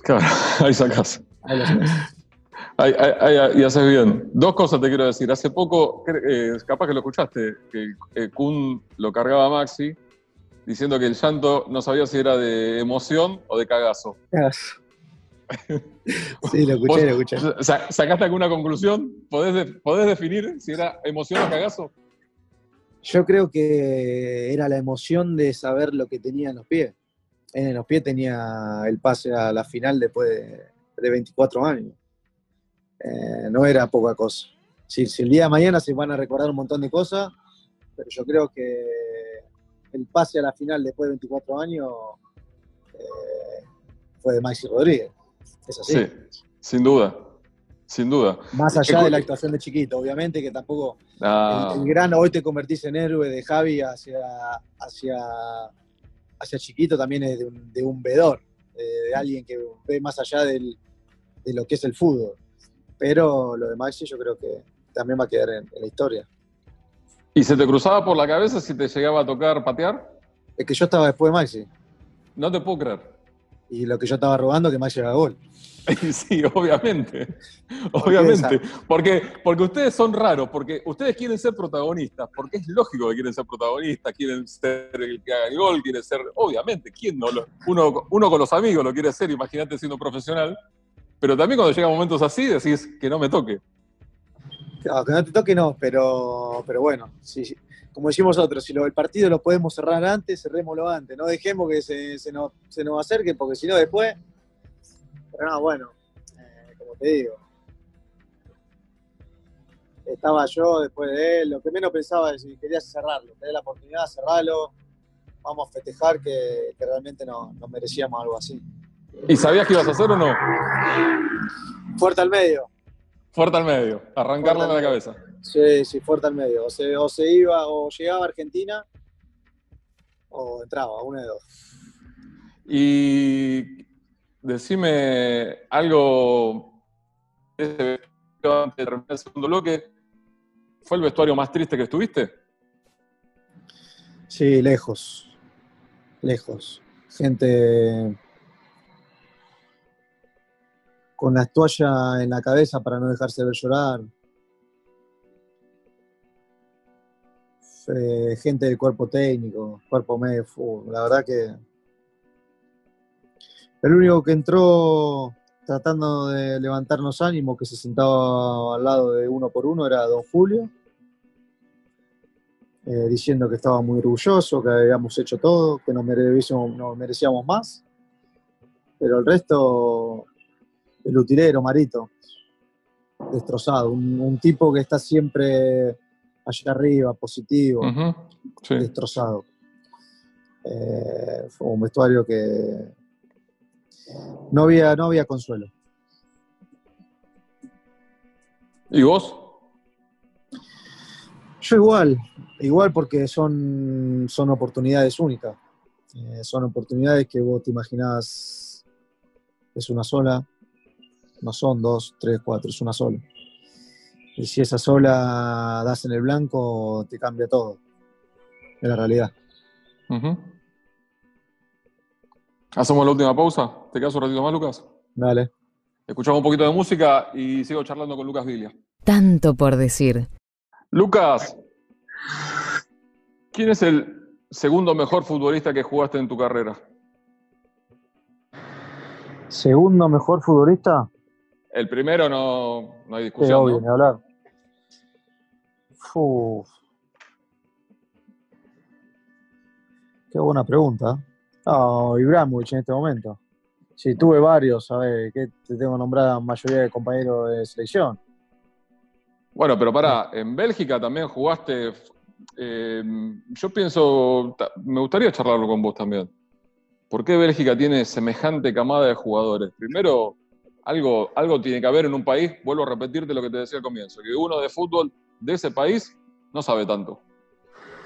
Claro, ahí sacás. Ahí lo sacás. y haces bien. Dos cosas te quiero decir. Hace poco, eh, capaz que lo escuchaste, que eh, Kun lo cargaba a Maxi diciendo que el llanto no sabía si era de emoción o de cagazo. Cagazo. Sí, lo escuché, lo escuché. ¿Sacaste alguna conclusión? ¿Podés, ¿Podés, definir si era emoción o cagazo? Yo creo que era la emoción de saber lo que tenía en los pies. En los pies tenía el pase a la final después de, 24 años. Eh, no era poca cosa. Si, el día de mañana se van a recordar un montón de cosas, pero yo creo que el pase a la final después de 24 años eh, fue de Maxi Rodríguez. Sí, sin duda. Sin duda. Más allá de la actuación de Chiquito, obviamente que tampoco ah. el, gran hoy te convertís en héroe de Javi hacia, hacia, hacia Chiquito también es de un, de un vedor, de, alguien que ve más allá de lo que es el fútbol. Pero lo de Maxi yo creo que también va a quedar en, la historia. ¿Y se te cruzaba por la cabeza si te llegaba a tocar patear? Es que yo estaba después de Maxi. No te puedo creer. Y lo que yo estaba robando que Maxi haga gol. Sí, obviamente. Obviamente. Porque, porque ustedes son raros, porque ustedes quieren ser protagonistas, porque es lógico que quieren ser protagonistas, quieren ser el que haga el gol, quieren ser, obviamente, ¿quién no? Uno, uno con los amigos lo quiere ser, imagínate siendo profesional, pero también cuando llegan momentos así decís que no me toque. Claro, que no te toque no, pero, pero bueno, como decimos nosotros, si lo, el partido lo podemos cerrar antes, cerrémoslo antes, no dejemos que se, se, nos, se nos acerque, porque si no después pero no, bueno, eh, como te digo, estaba yo después de él, lo que menos pensaba es si querías cerrarlo, tener la oportunidad de cerrarlo, vamos a festejar que, realmente nos merecíamos algo así. ¿Y sabías que ibas a hacer o no? Fuerte al medio. Fuerte al medio, arrancarlo de la cabeza. Sí, sí, fuerte al medio. O se, o se iba, o llegaba a Argentina, o entraba, uno de dos. Y decime algo antes de terminar el segundo bloque. ¿Fue el vestuario más triste que estuviste? Sí, lejos. Lejos. Gente con la toalla en la cabeza para no dejarse ver llorar. Eh, gente del cuerpo técnico, cuerpo medio, la verdad que el único que entró tratando de levantarnos ánimo, que se sentaba al lado de uno por uno, era don Julio, eh, diciendo que estaba muy orgulloso, que habíamos hecho todo, que nos merecíamos, nos merecíamos más, pero el resto, el utilero, Marito, destrozado, un tipo que está siempre allá arriba, positivo, destrozado. Eh, fue un vestuario que no había, no había consuelo. ¿Y vos? Yo igual, igual porque son, son oportunidades únicas. Eh, son oportunidades que vos te imaginás es una sola, no son dos, tres, cuatro, es una sola. Y si esa sola das en el blanco, te cambia todo. Es la realidad. Hacemos la última pausa. ¿Te quedas un ratito más, Lucas? Dale. Escuchamos un poquito de música y sigo charlando con Lucas Vilia. Tanto por decir. Lucas, ¿quién es el segundo mejor futbolista que jugaste en tu carrera? ¿Segundo mejor futbolista? El primero no, no hay discusión. obvio, ni hablar. Qué buena pregunta. Ah, Ibrahimovic en este momento. Sí, tuve varios, a ver, que te tengo nombrada mayoría de compañeros de selección. Bueno, pero pará, en Bélgica también jugaste. Eh, yo pienso, me gustaría charlarlo con vos también. ¿Por qué Bélgica tiene semejante camada de jugadores? Primero, algo, algo tiene que haber en un país, vuelvo a repetirte lo que te decía al comienzo, que uno de fútbol de ese país no sabe tanto.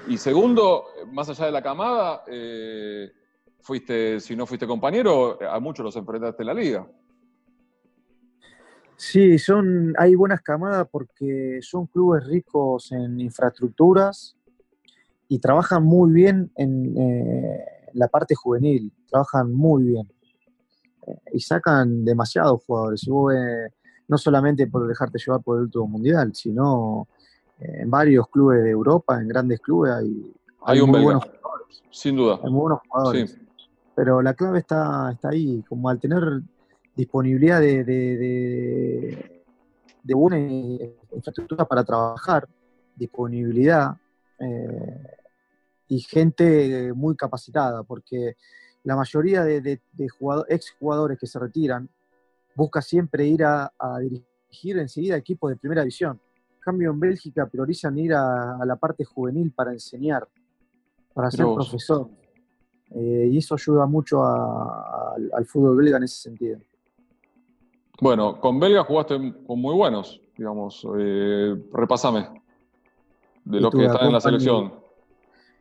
Y segundo, más allá de la camada, eh, fuiste, si no fuiste compañero, a muchos los enfrentaste en la liga. Sí, son, hay buenas camadas porque son clubes ricos en infraestructuras y trabajan muy bien en eh, la parte juvenil, trabajan muy bien. Eh, y sacan demasiados jugadores. Y no solamente por dejarte llevar por el último mundial, sino en varios clubes de Europa, en grandes clubes, hay, hay, muy buenos jugadores. Sin duda. Hay muy buenos jugadores. Pero la clave está, está ahí, como al tener disponibilidad de, de, de, buena infraestructura para trabajar, disponibilidad eh, y gente muy capacitada, porque la mayoría de, ex jugadores que se retiran busca siempre ir a, a dirigir enseguida equipos de primera división cambio, en Bélgica priorizan ir a, la parte juvenil para enseñar, para ser profesor. Eh, y eso ayuda mucho al fútbol belga en ese sentido. Bueno, con belga jugaste con muy buenos, digamos. Eh, repásame de los que están en la selección.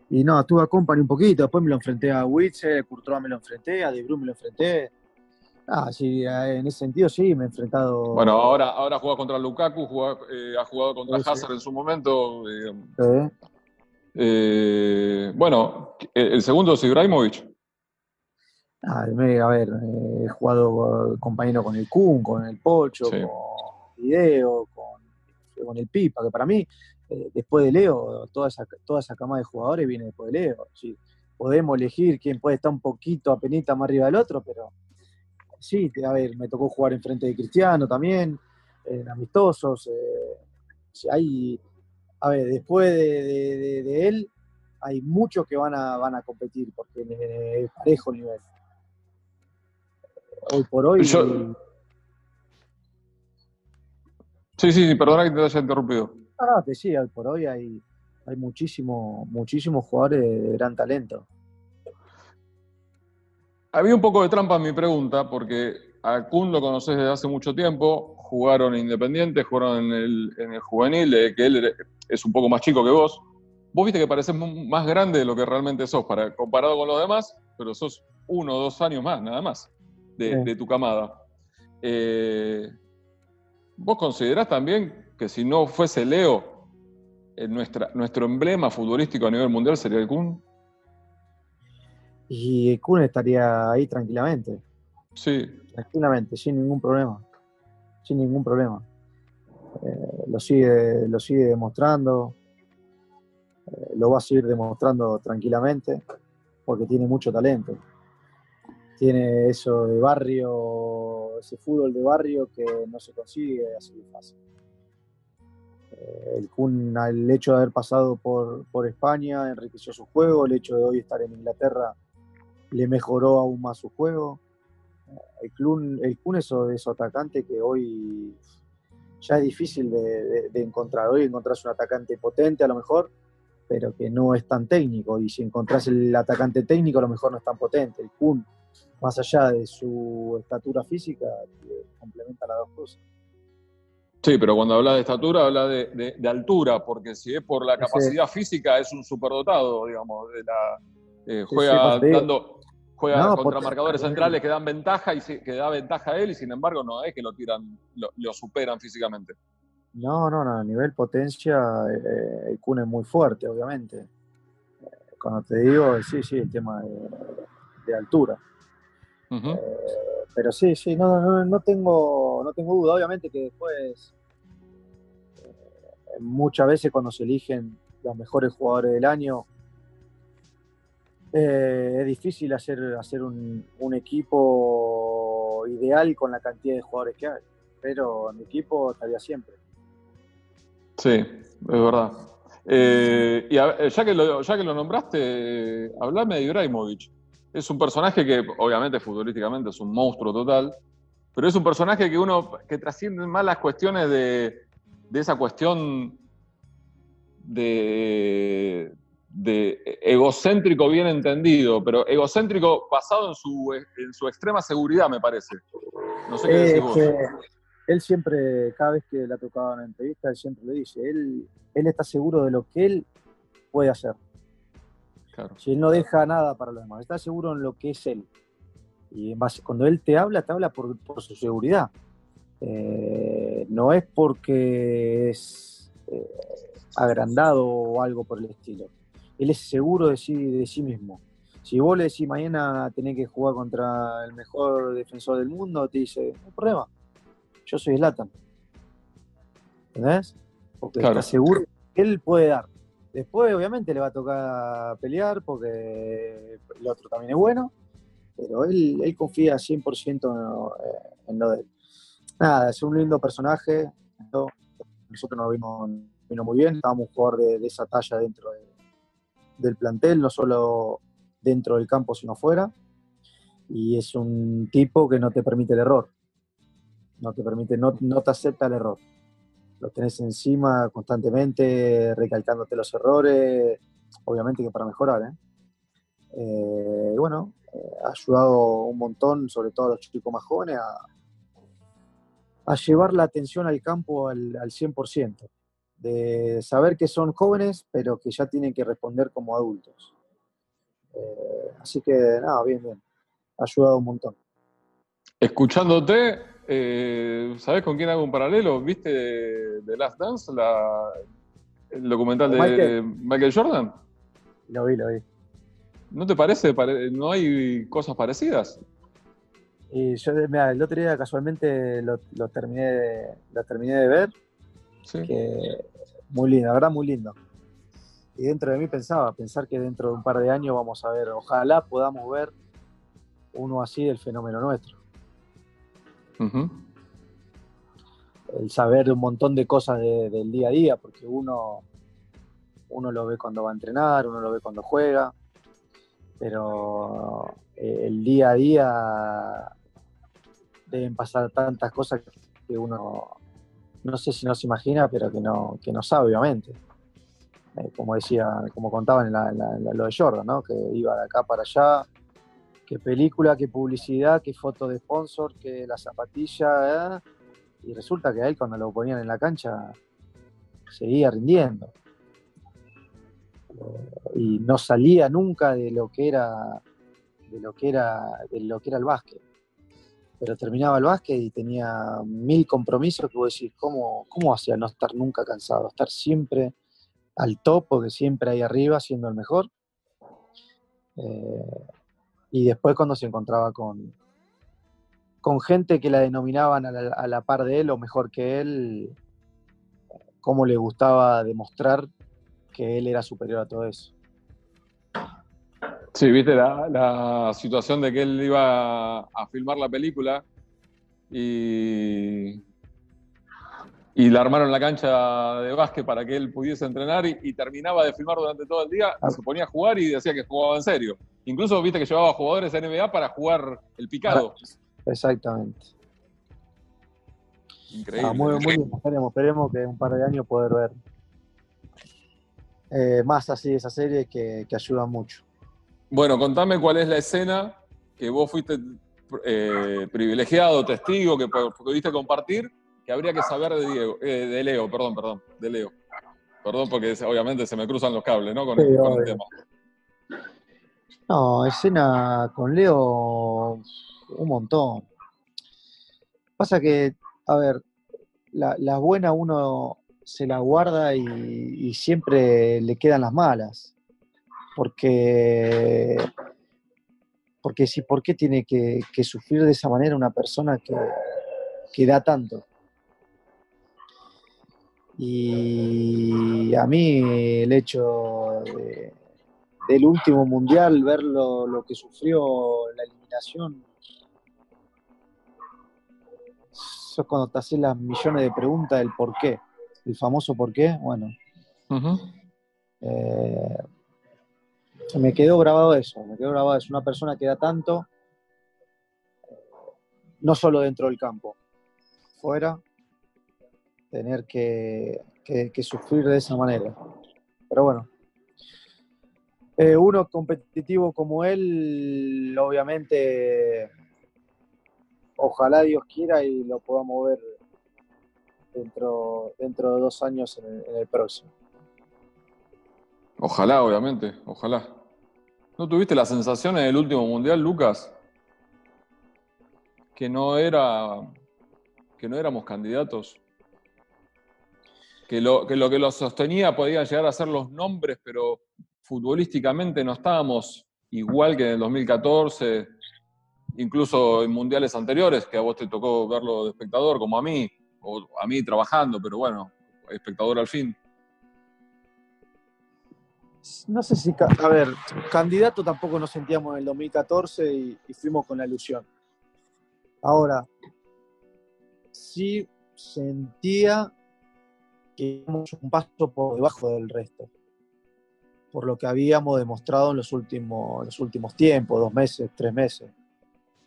Y no, tuve a Company un poquito, después me lo enfrenté a Witzel, a Courtois me lo enfrenté, a De Bruyne me lo enfrenté. Ah, sí, eh, en ese sentido sí, me he enfrentado. Bueno, ahora, ahora juega contra Lukaku, eh, ha jugado contra Hazard en su momento. Eh, bueno, el segundo es Ibrahimovic. Ah, a ver, he jugado compañero con el Kun, con el Pocho, con Video, con, el Pipa, que para mí, después de Leo, toda esa, toda esa cama de jugadores viene después de Leo. Sí, podemos elegir quién puede estar un poquito a penita más arriba del otro, pero sí, a ver, me tocó jugar enfrente de Cristiano también, en amistosos. Eh, hay, a ver, después de, él, hay muchos que van a, van a competir porque es parejo nivel. Hoy por hoy. Sí, sí, perdona que te haya interrumpido. Ah, te sí, hoy por hoy hay, hay muchísimo, muchísimos jugadores de gran talento. Había un poco de trampa en mi pregunta, porque a Kun lo conoces desde hace mucho tiempo, jugaron Independiente, jugaron en el, juvenil, que él es un poco más chico que vos. Vos viste que pareces más grande de lo que realmente sos, para, comparado con los demás, pero sos uno o dos años más, nada más. de, tu camada. Eh, ¿Vos considerás también que si no fuese Leo, eh, nuestra, nuestro emblema futbolístico a nivel mundial sería el Kun? Y el Kun estaría ahí tranquilamente. Sí. Tranquilamente, sin ningún problema. Sin ningún problema. Eh, lo, sigue, lo sigue demostrando. lo va a seguir demostrando tranquilamente porque tiene mucho talento. Tiene eso de barrio, ese fútbol de barrio que no se consigue así de fácil. Eh, el Kun, el hecho de haber pasado por, por España enriqueció su juego, el hecho de hoy estar en Inglaterra le mejoró aún más su juego. El Kun, el Kun es esos atacante que hoy ya es difícil de, de, encontrar. Hoy encontrás un atacante potente a lo mejor, pero que no es tan técnico. Y si encontrás el atacante técnico, a lo mejor no es tan potente. El Kun, más allá de su estatura física, complementa las dos cosas. Sí, pero cuando habla de estatura, habla de, altura, porque si es por la capacidad física, es un superdotado, digamos. De la, eh, juega dando, juega contra marcadores centrales que dan ventaja y que da ventaja a él, y sin embargo no es que lo tiran, lo superan físicamente. No, no, no, a nivel potencia eh, el Kun es muy fuerte, obviamente. Cuando te digo, sí, sí, el tema de, altura. Eh, pero sí, sí, no, no, tengo, no tengo duda. Obviamente que después, eh, muchas veces cuando se eligen los mejores jugadores del año, es difícil hacer, hacer un, equipo ideal con la cantidad de jugadores que hay. Pero mi equipo estaría siempre. Sí, es verdad. Eh, y ya, que lo, ya que lo nombraste, hablame de Ibrahimovic. Es un personaje que, obviamente, futbolísticamente es un monstruo total, pero es un personaje que uno que trasciende más las cuestiones de, esa cuestión de, egocéntrico bien entendido, pero egocéntrico basado en su, en su extrema seguridad, me parece. No sé qué decís vos él siempre, cada vez que le ha tocado una entrevista, él siempre le dice, él, él está seguro de lo que él puede hacer. Si él no deja nada para los demás, está seguro en lo que es él. Y cuando él te habla, te habla por, su seguridad. Eh, no es porque es eh, agrandado o algo por el estilo. Él es seguro de sí, de sí mismo. Si vos le decís mañana tenés que jugar contra el mejor defensor del mundo, te dice, no hay problema, yo soy Slatan. ¿Entendés? Porque está seguro que él puede dar. Después, obviamente, le va a tocar pelear porque el otro también es bueno, pero él, él confía 100% en, lo de él. Nada, es un lindo personaje. Nosotros nos vimos, vino muy bien, estábamos un jugador de, esa talla dentro del plantel, no solo dentro del campo, sino fuera. Y es un tipo que no te permite el error no te permite, no, no te acepta el error. Lo tenés encima constantemente, recalcándote los errores, obviamente que para mejorar. ¿eh? Eh, bueno, eh, ha ayudado un montón, sobre todo a los chicos más jóvenes, a, a llevar la atención al campo al, al 100%, de saber que son jóvenes, pero que ya tienen que responder como adultos. así que, nada, bien, bien. Ha ayudado un montón. Escuchándote, eh, ¿Sabes con quién hago un paralelo? ¿Viste de, Last Dance, el documental de Michael. Jordan? Lo vi, lo vi. ¿No te parece? ¿No hay cosas parecidas? Y yo, mira, el otro día casualmente lo, terminé, de, lo terminé de ver. Sí. Muy lindo, la verdad, muy lindo. Y dentro de mí pensaba, pensar que dentro de un par de años vamos a ver, ojalá podamos ver uno así del fenómeno nuestro. El saber un montón de cosas del día a día, porque uno, uno lo ve cuando va a entrenar, uno lo ve cuando juega, pero eh, el día a día deben pasar tantas cosas que uno no sé si no se imagina, pero que no, que no sabe, obviamente. Eh, como decía, como contaban en, lo de Jordan, ¿no? que iba de acá para allá, qué película, qué publicidad, qué foto de sponsor, qué la zapatilla. ¿eh? Y resulta que a él cuando lo ponían en la cancha seguía rindiendo. y no salía nunca de lo que era de lo que era de lo que era el básquet. Pero terminaba el básquet y tenía mil compromisos que vos decís, ¿cómo, cómo hacía no estar nunca cansado? Estar siempre al top, porque siempre ahí arriba, siendo el mejor. Eh, y después cuando se encontraba con, con gente que la denominaban a la, a la, par de él o mejor que él, cómo le gustaba demostrar que él era superior a todo eso. Sí, viste la, la, situación de que él iba a filmar la película y, y le armaron la cancha de básquet para que él pudiese entrenar y, y terminaba de filmar durante todo el día, ah. se ponía a jugar y decía que jugaba en serio. Incluso viste que llevaba jugadores de NBA para jugar el picado. Exactamente. Increíble. Ah, muy, muy bien, esperemos, esperemos que en un par de años poder ver eh, más así de esa serie que, que ayuda mucho. Bueno, contame cuál es la escena que vos fuiste eh, privilegiado, testigo, que pudiste compartir, que habría que saber de Diego, eh, de Leo, perdón, perdón, de Leo. Perdón, porque obviamente se me cruzan los cables, ¿no? Con, el, con el tema. No, escena con Leo, un montón. Pasa que, a ver, la, la buena uno se la guarda y, y siempre le quedan las malas porque, porque si, ¿por qué tiene que, que, sufrir de esa manera una persona que, que da tanto? Y a mí el hecho de, del último mundial, ver lo, lo que sufrió la eliminación, eso es cuando te haces las millones de preguntas del por qué, el famoso por qué, bueno. Uh -huh. eh, me quedó grabado eso, me quedó grabado, es una persona que da tanto, no solo dentro del campo, fuera, tener que, sufrir de esa manera. Pero bueno, eh, uno competitivo como él, obviamente, ojalá Dios quiera y lo podamos ver dentro, dentro de dos años en el próximo. Ojalá, obviamente, ojalá. ¿No tuviste la sensación en el último mundial, Lucas? Que no era. que no éramos candidatos. Que lo que lo, que lo sostenía podían llegar a ser los nombres, pero futbolísticamente no estábamos igual que en el 2014, incluso en mundiales anteriores, que a vos te tocó verlo de espectador, como a mí, o a mí trabajando, pero bueno, espectador al fin no sé si, a ver, candidato tampoco nos sentíamos en el 2014 y, y fuimos con la ilusión. Ahora, sí sentía que íbamos un paso por debajo del resto, por lo que habíamos demostrado en los últimos, los últimos tiempos, dos meses, tres meses.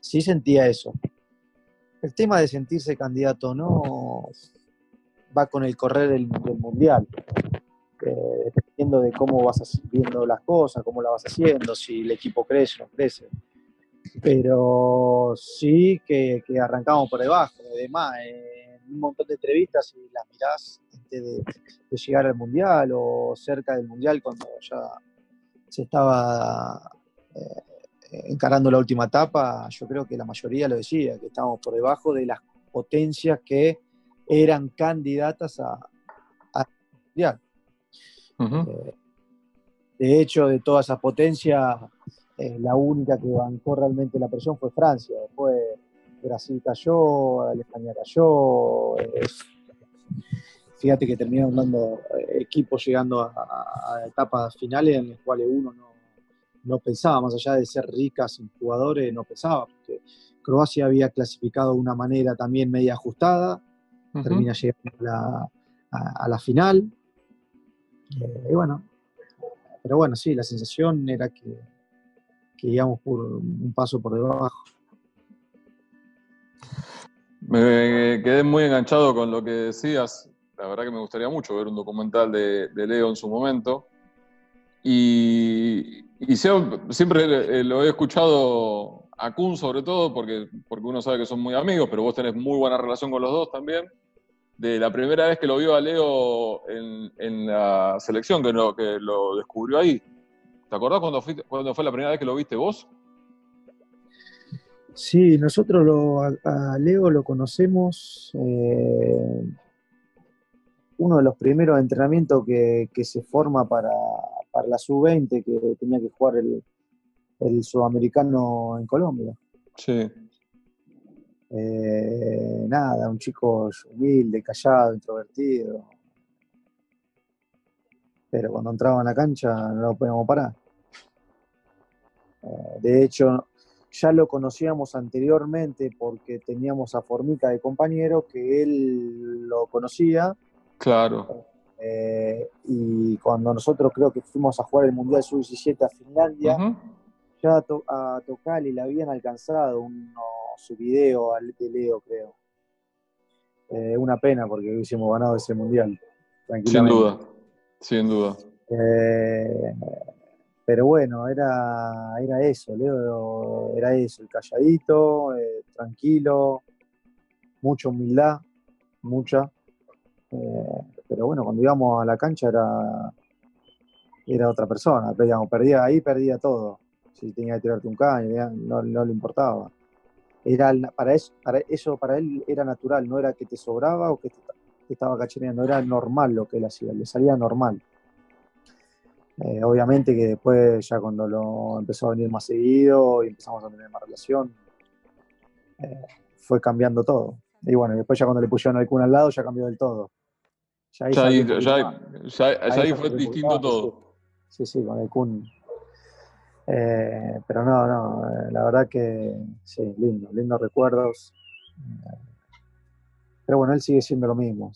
Sí sentía eso. El tema de sentirse candidato no va con el correr del, mundial eh, dependiendo de cómo vas viendo las cosas, cómo la vas haciendo, si el equipo crece o no crece. Pero sí que, que arrancamos por debajo. Además, en un montón de entrevistas, y las mirás antes de, de, llegar al Mundial o cerca del Mundial, cuando ya se estaba eh, encarando la última etapa, yo creo que la mayoría lo decía, que estábamos por debajo de las potencias que eran candidatas a, a Mundial. Uh -huh. de hecho, de toda esa potencia, eh, la única que bancó realmente la presión fue Francia. Después Brasil cayó, Alemania cayó. Eh, fíjate que terminaron dando eh, equipos llegando a, a, a, etapas finales en las cuales uno no, no, pensaba, más allá de ser ricas en jugadores, no pensaba, porque Croacia había clasificado de una manera también media ajustada, uh -huh. termina llegando a la, a la final. Eh, y bueno, pero bueno, sí, la sensación era que, que íbamos por un paso por debajo. Me quedé muy enganchado con lo que decías. La verdad que me gustaría mucho ver un documental de, de Leo en su momento. Y, y siempre lo he escuchado a Kun sobre todo, porque, porque uno sabe que son muy amigos, pero vos tenés muy buena relación con los dos también de la primera vez que lo vio a Leo en, en la selección, que lo, que lo, descubrió ahí. ¿Te acordás cuando, fuiste, cuando fue la primera vez que lo viste vos? Sí, nosotros lo, a, Leo lo conocemos. Eh, uno de los primeros entrenamientos que, se forma para, la sub-20, que tenía que jugar el, el sudamericano en Colombia. Sí. Eh, nada, un chico humilde, callado, introvertido. Pero cuando entraba en la cancha no lo podíamos parar. Eh, de hecho, ya lo conocíamos anteriormente porque teníamos a Formica de compañero que él lo conocía. Claro. Eh, y cuando nosotros creo que fuimos a jugar el Mundial Sub-17 a Finlandia, ya a, tocar y le habían alcanzado uno, su video de Leo, creo. Eh, una pena porque hubiésemos ganado ese Mundial. Sin duda, sin duda. Eh, pero bueno, era, era eso, Leo era eso, el calladito, eh, tranquilo, mucha humildad, mucha. Eh, pero bueno, cuando íbamos a la cancha era, era otra persona, perdía ahí, perdía todo. Si tenía que tirarte un caño, no, le importaba. Era, para, eso, para eso para él era natural, no era que te sobraba o que te, te estaba cachereando, era normal lo que él hacía, le salía normal. Eh, obviamente que después, ya cuando lo empezó a venir más seguido y empezamos a tener más relación, eh, fue cambiando todo. Y bueno, después ya cuando le pusieron al Kun al lado, ya cambió del todo. Ya ahí, fue distinto todo. Sí, sí, con el Kun. Eh, pero no, no, la verdad que sí, lindo, lindos recuerdos. Pero bueno, él sigue siendo lo mismo.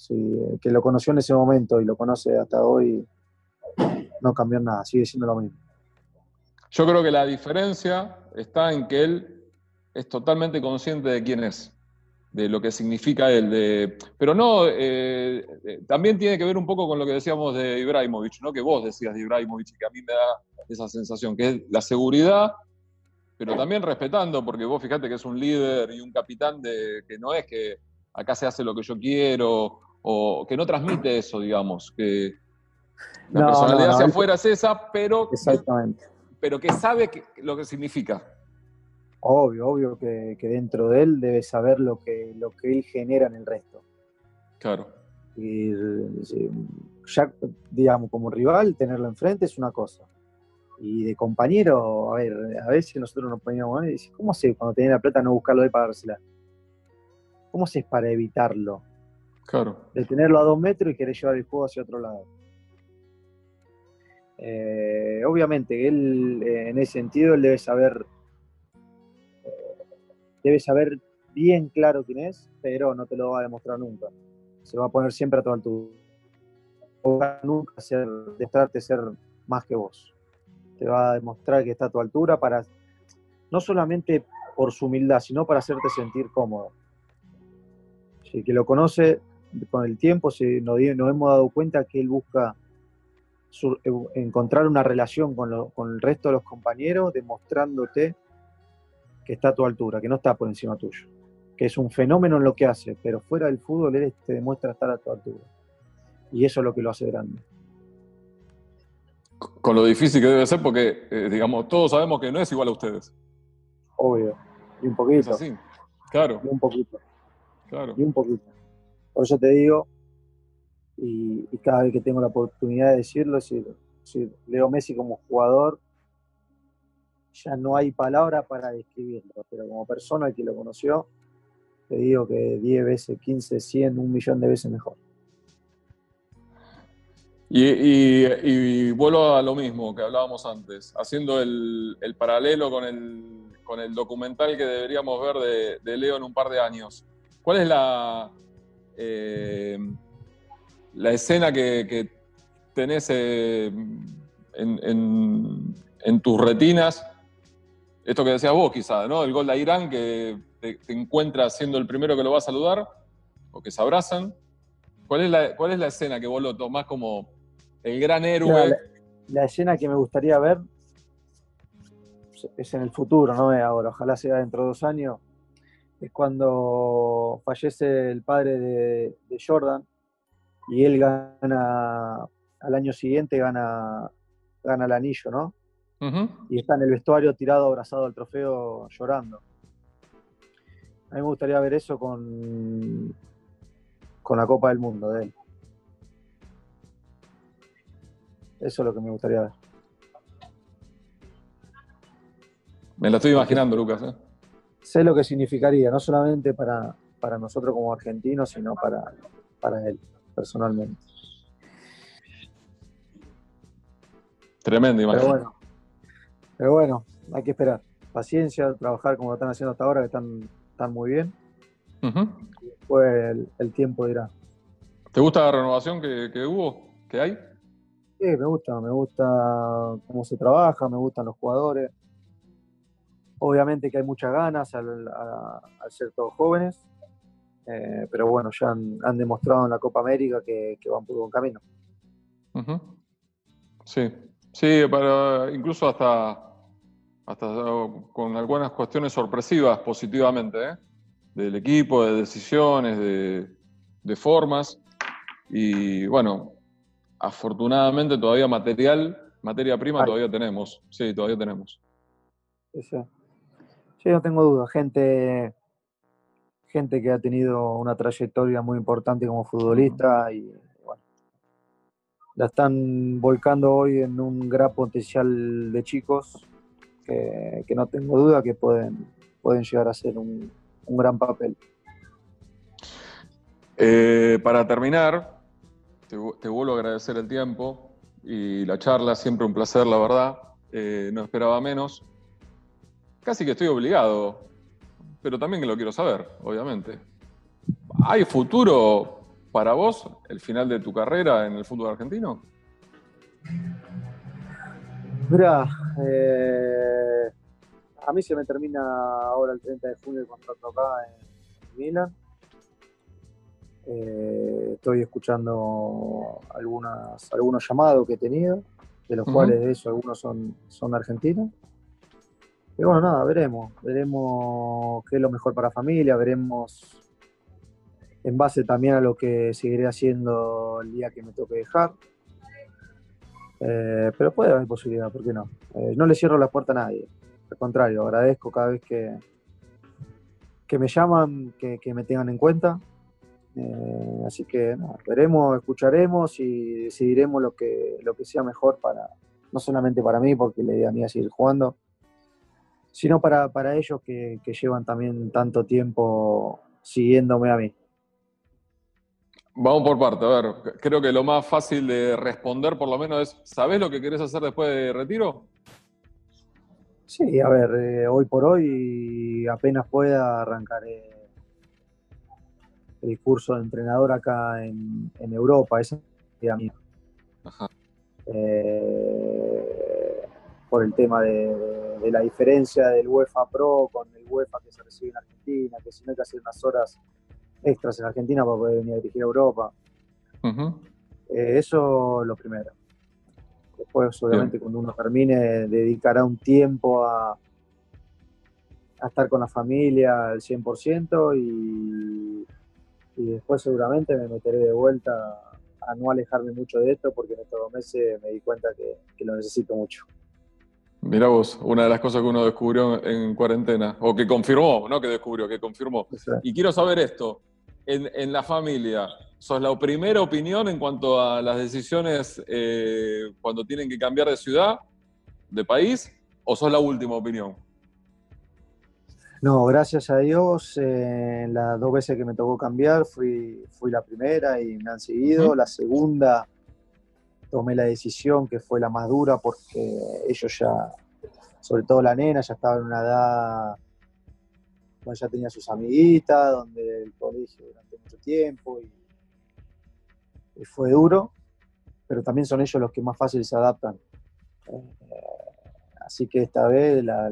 que lo conoció en ese momento y lo conoce hasta hoy, no cambió nada, sigue siendo lo mismo. Yo creo que la diferencia está en que él es totalmente consciente de quién es, de lo que significa él. De, pero no, eh, eh, también tiene que ver un poco con lo que decíamos de Ibrahimovic, ¿no? que vos decías de Ibrahimovic y que a mí me da esa sensación, que es la seguridad, pero también respetando, porque vos fíjate que es un líder y un capitán de, que no es que acá se hace lo que yo quiero, o que no transmite eso, digamos, que la personalidad hacia afuera es esa, pero, Exactamente. pero que sabe lo que significa. Obvio, obvio que, dentro de él debe saber lo que, lo que él genera en el resto. Claro. Y ya, digamos, como rival, tenerlo enfrente es una cosa. Y de compañero, a ver, a veces nosotros nos poníamos, y ¿cómo haces cuando tenés la plata no buscarlo de pagársela? ¿Cómo haces para evitarlo? Claro. De tenerlo a dos metros y querer llevar el juego hacia otro lado. Eh, obviamente, él eh, en ese sentido, él debe saber, eh, debe saber bien claro quién es, pero no te lo va a demostrar nunca. Se va a poner siempre a tu altura. nunca ser, de ser más que vos. Te va a demostrar que está a tu altura para, no solamente por su humildad, sino para hacerte sentir cómodo. Si que lo conoce con el tiempo, si nos hemos dado cuenta que él busca eh, encontrar una relación con, el resto de los compañeros, demostrándote que está a tu altura, que no está por encima tuyo, que es un fenómeno en lo que hace, pero fuera del fútbol él te demuestra estar a tu altura. Y eso es lo que lo hace grande. Con lo difícil que debe ser, porque, eh, digamos, todos sabemos que no es igual a ustedes. Obvio. Y un poquito. Es así. Claro. Y un poquito. Claro. Y un poquito. Por eso te digo, y, cada vez que tengo la oportunidad de decirlo, si, Leo Messi como jugador, ya no hay palabra para describirlo, pero como persona que lo conoció, te digo que 10 veces, 15, 100, un millón de veces mejor. Y, vuelvo a lo mismo que hablábamos antes, haciendo el, paralelo con el, con el, documental que deberíamos ver de, Leo en un par de años. ¿Cuál es la... Eh, la escena que, tenés eh, en, tus retinas, esto que decías vos quizá, ¿no? El gol de Irán que te, encuentra siendo el primero que lo va a saludar, o que se abrazan. ¿Cuál es la, es escena que vos lo tomás como el gran héroe? La, escena que me gustaría ver es en el futuro, no ahora, ojalá sea dentro de dos años, es cuando fallece el padre de Jordan, y él gana, al año siguiente gana, gana el anillo, ¿no? Y está en el vestuario tirado, abrazado al trofeo, llorando. A mí me gustaría ver eso con, con la Copa del Mundo de él. Eso es lo que me gustaría ver. Me lo estoy imaginando, Lucas. ¿eh? Sé lo que significaría, no solamente para, para nosotros como argentinos, sino para, para él, personalmente. Tremendo, imagino. Pero bueno, pero bueno, hay que esperar. Paciencia, trabajar como lo están haciendo hasta ahora, que están, están muy bien. y después el, tiempo dirá. ¿Te gusta la renovación que, que hubo, que hay? Sí, me gusta, me gusta cómo se trabaja, me gustan los jugadores. Obviamente que hay muchas ganas al, ser todos jóvenes, eh, pero bueno, ya han, demostrado en la Copa América que, van por buen camino. Sí, sí, pero incluso hasta, hasta con algunas cuestiones sorpresivas positivamente, ¿eh? del equipo, de decisiones, de, de formas. Y bueno, afortunadamente todavía material, materia prima todavía tenemos. Sí, todavía tenemos. Sí, sí. no tengo duda. Gente, gente que ha tenido una trayectoria muy importante como futbolista y bueno, la están volcando hoy en un gran potencial de chicos que, no tengo duda que pueden, pueden llegar a ser un, gran papel. Eh, para terminar, te, vuelvo a agradecer el tiempo y la charla, siempre un placer, la verdad. Eh, no esperaba menos. Casi que estoy obligado, pero también que lo quiero saber, obviamente. ¿Hay futuro para vos, el final de tu carrera en el fútbol argentino? Mira, eh, a mí se me termina ahora el 30 de junio el contrato acá en Milan eh, estoy escuchando algunas, algunos llamados que he tenido, de los cuales de eso algunos son, son argentinos. Y bueno, nada, veremos, veremos qué es lo mejor para la familia, veremos en base también a lo que seguiré haciendo el día que me toque dejar. Eh, pero puede haber posibilidad, ¿por qué no? Eh, no le cierro la puerta a nadie. Al contrario, agradezco cada vez que, que me llaman, que, que me tengan en cuenta. Eh, así que veremos, escucharemos y decidiremos lo que, lo que sea mejor para, no solamente para mí, porque la idea mía es seguir jugando, sino para, para ellos que, llevan también tanto tiempo siguiéndome a mí. Vamos por parte, a ver, creo que lo más fácil de responder por lo menos es, ¿sabés lo que querés hacer después de retiro? Sí, a ver, eh, hoy por hoy apenas pueda arrancaré el curso de entrenador acá en, Europa, esa idea mía. Eh, por el tema de, la diferencia del UEFA Pro con el UEFA que se recibe en Argentina, que si no hay que hacer unas horas extras en Argentina para poder venir a dirigir a Europa. Eh, eso lo primero. Después, obviamente, cuando uno termine, dedicará un tiempo a, a estar con la familia al 100% y y después seguramente me meteré de vuelta a no alejarme mucho de esto porque en estos dos meses me di cuenta que, lo necesito mucho. Mira vos, una de las cosas que uno descubrió en cuarentena, o que confirmó, no que descubrió, que confirmó. Y quiero saber esto, en, la familia, ¿sos la primera opinión en cuanto a las decisiones eh, cuando tienen que cambiar de ciudad, de país, o sos la última opinión? No, gracias a Dios, eh, las dos veces que me tocó cambiar fui, fui la primera y me han seguido. La segunda tomé la decisión que fue la más dura porque ellos ya, sobre todo la nena, ya estaba en una edad ya tenía sus amiguitas, donde el colegio durante mucho tiempo y, fue duro, pero también son ellos los que más fácil se adaptan. Eh, así que esta vez la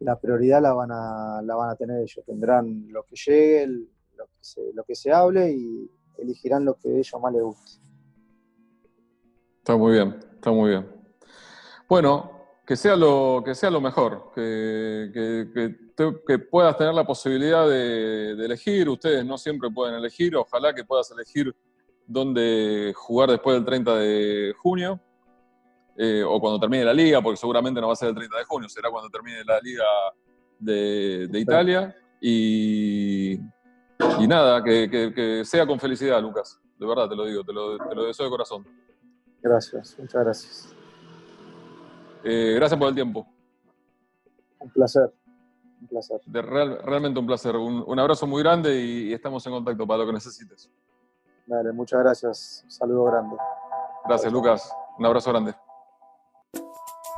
la prioridad la van a, la van a tener ellos. Tendrán lo que llegue, lo que, se, lo que se hable y elegirán lo que a ellos más les guste. Está muy bien, está muy bien. Bueno, que sea lo, que sea lo mejor, que, que, puedas tener la posibilidad de, de, elegir. Ustedes no siempre pueden elegir, ojalá que puedas elegir dónde jugar después del 30 de junio. Eh, o cuando termine la liga, porque seguramente no va a ser el 30 de junio, será cuando termine la liga de, Italia. Y, y nada, que, sea con felicidad, Lucas. De verdad te lo digo, te lo, te lo deseo de corazón. Gracias, muchas gracias. Eh, gracias por el tiempo. Un placer, un placer. De realmente un placer. Un, abrazo muy grande y, estamos en contacto para lo que necesites. Dale, muchas gracias. Un saludo grande. Gracias, Lucas. Un abrazo grande.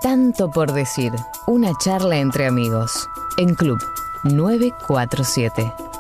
Tanto por decir. Una charla entre amigos. En Club 947.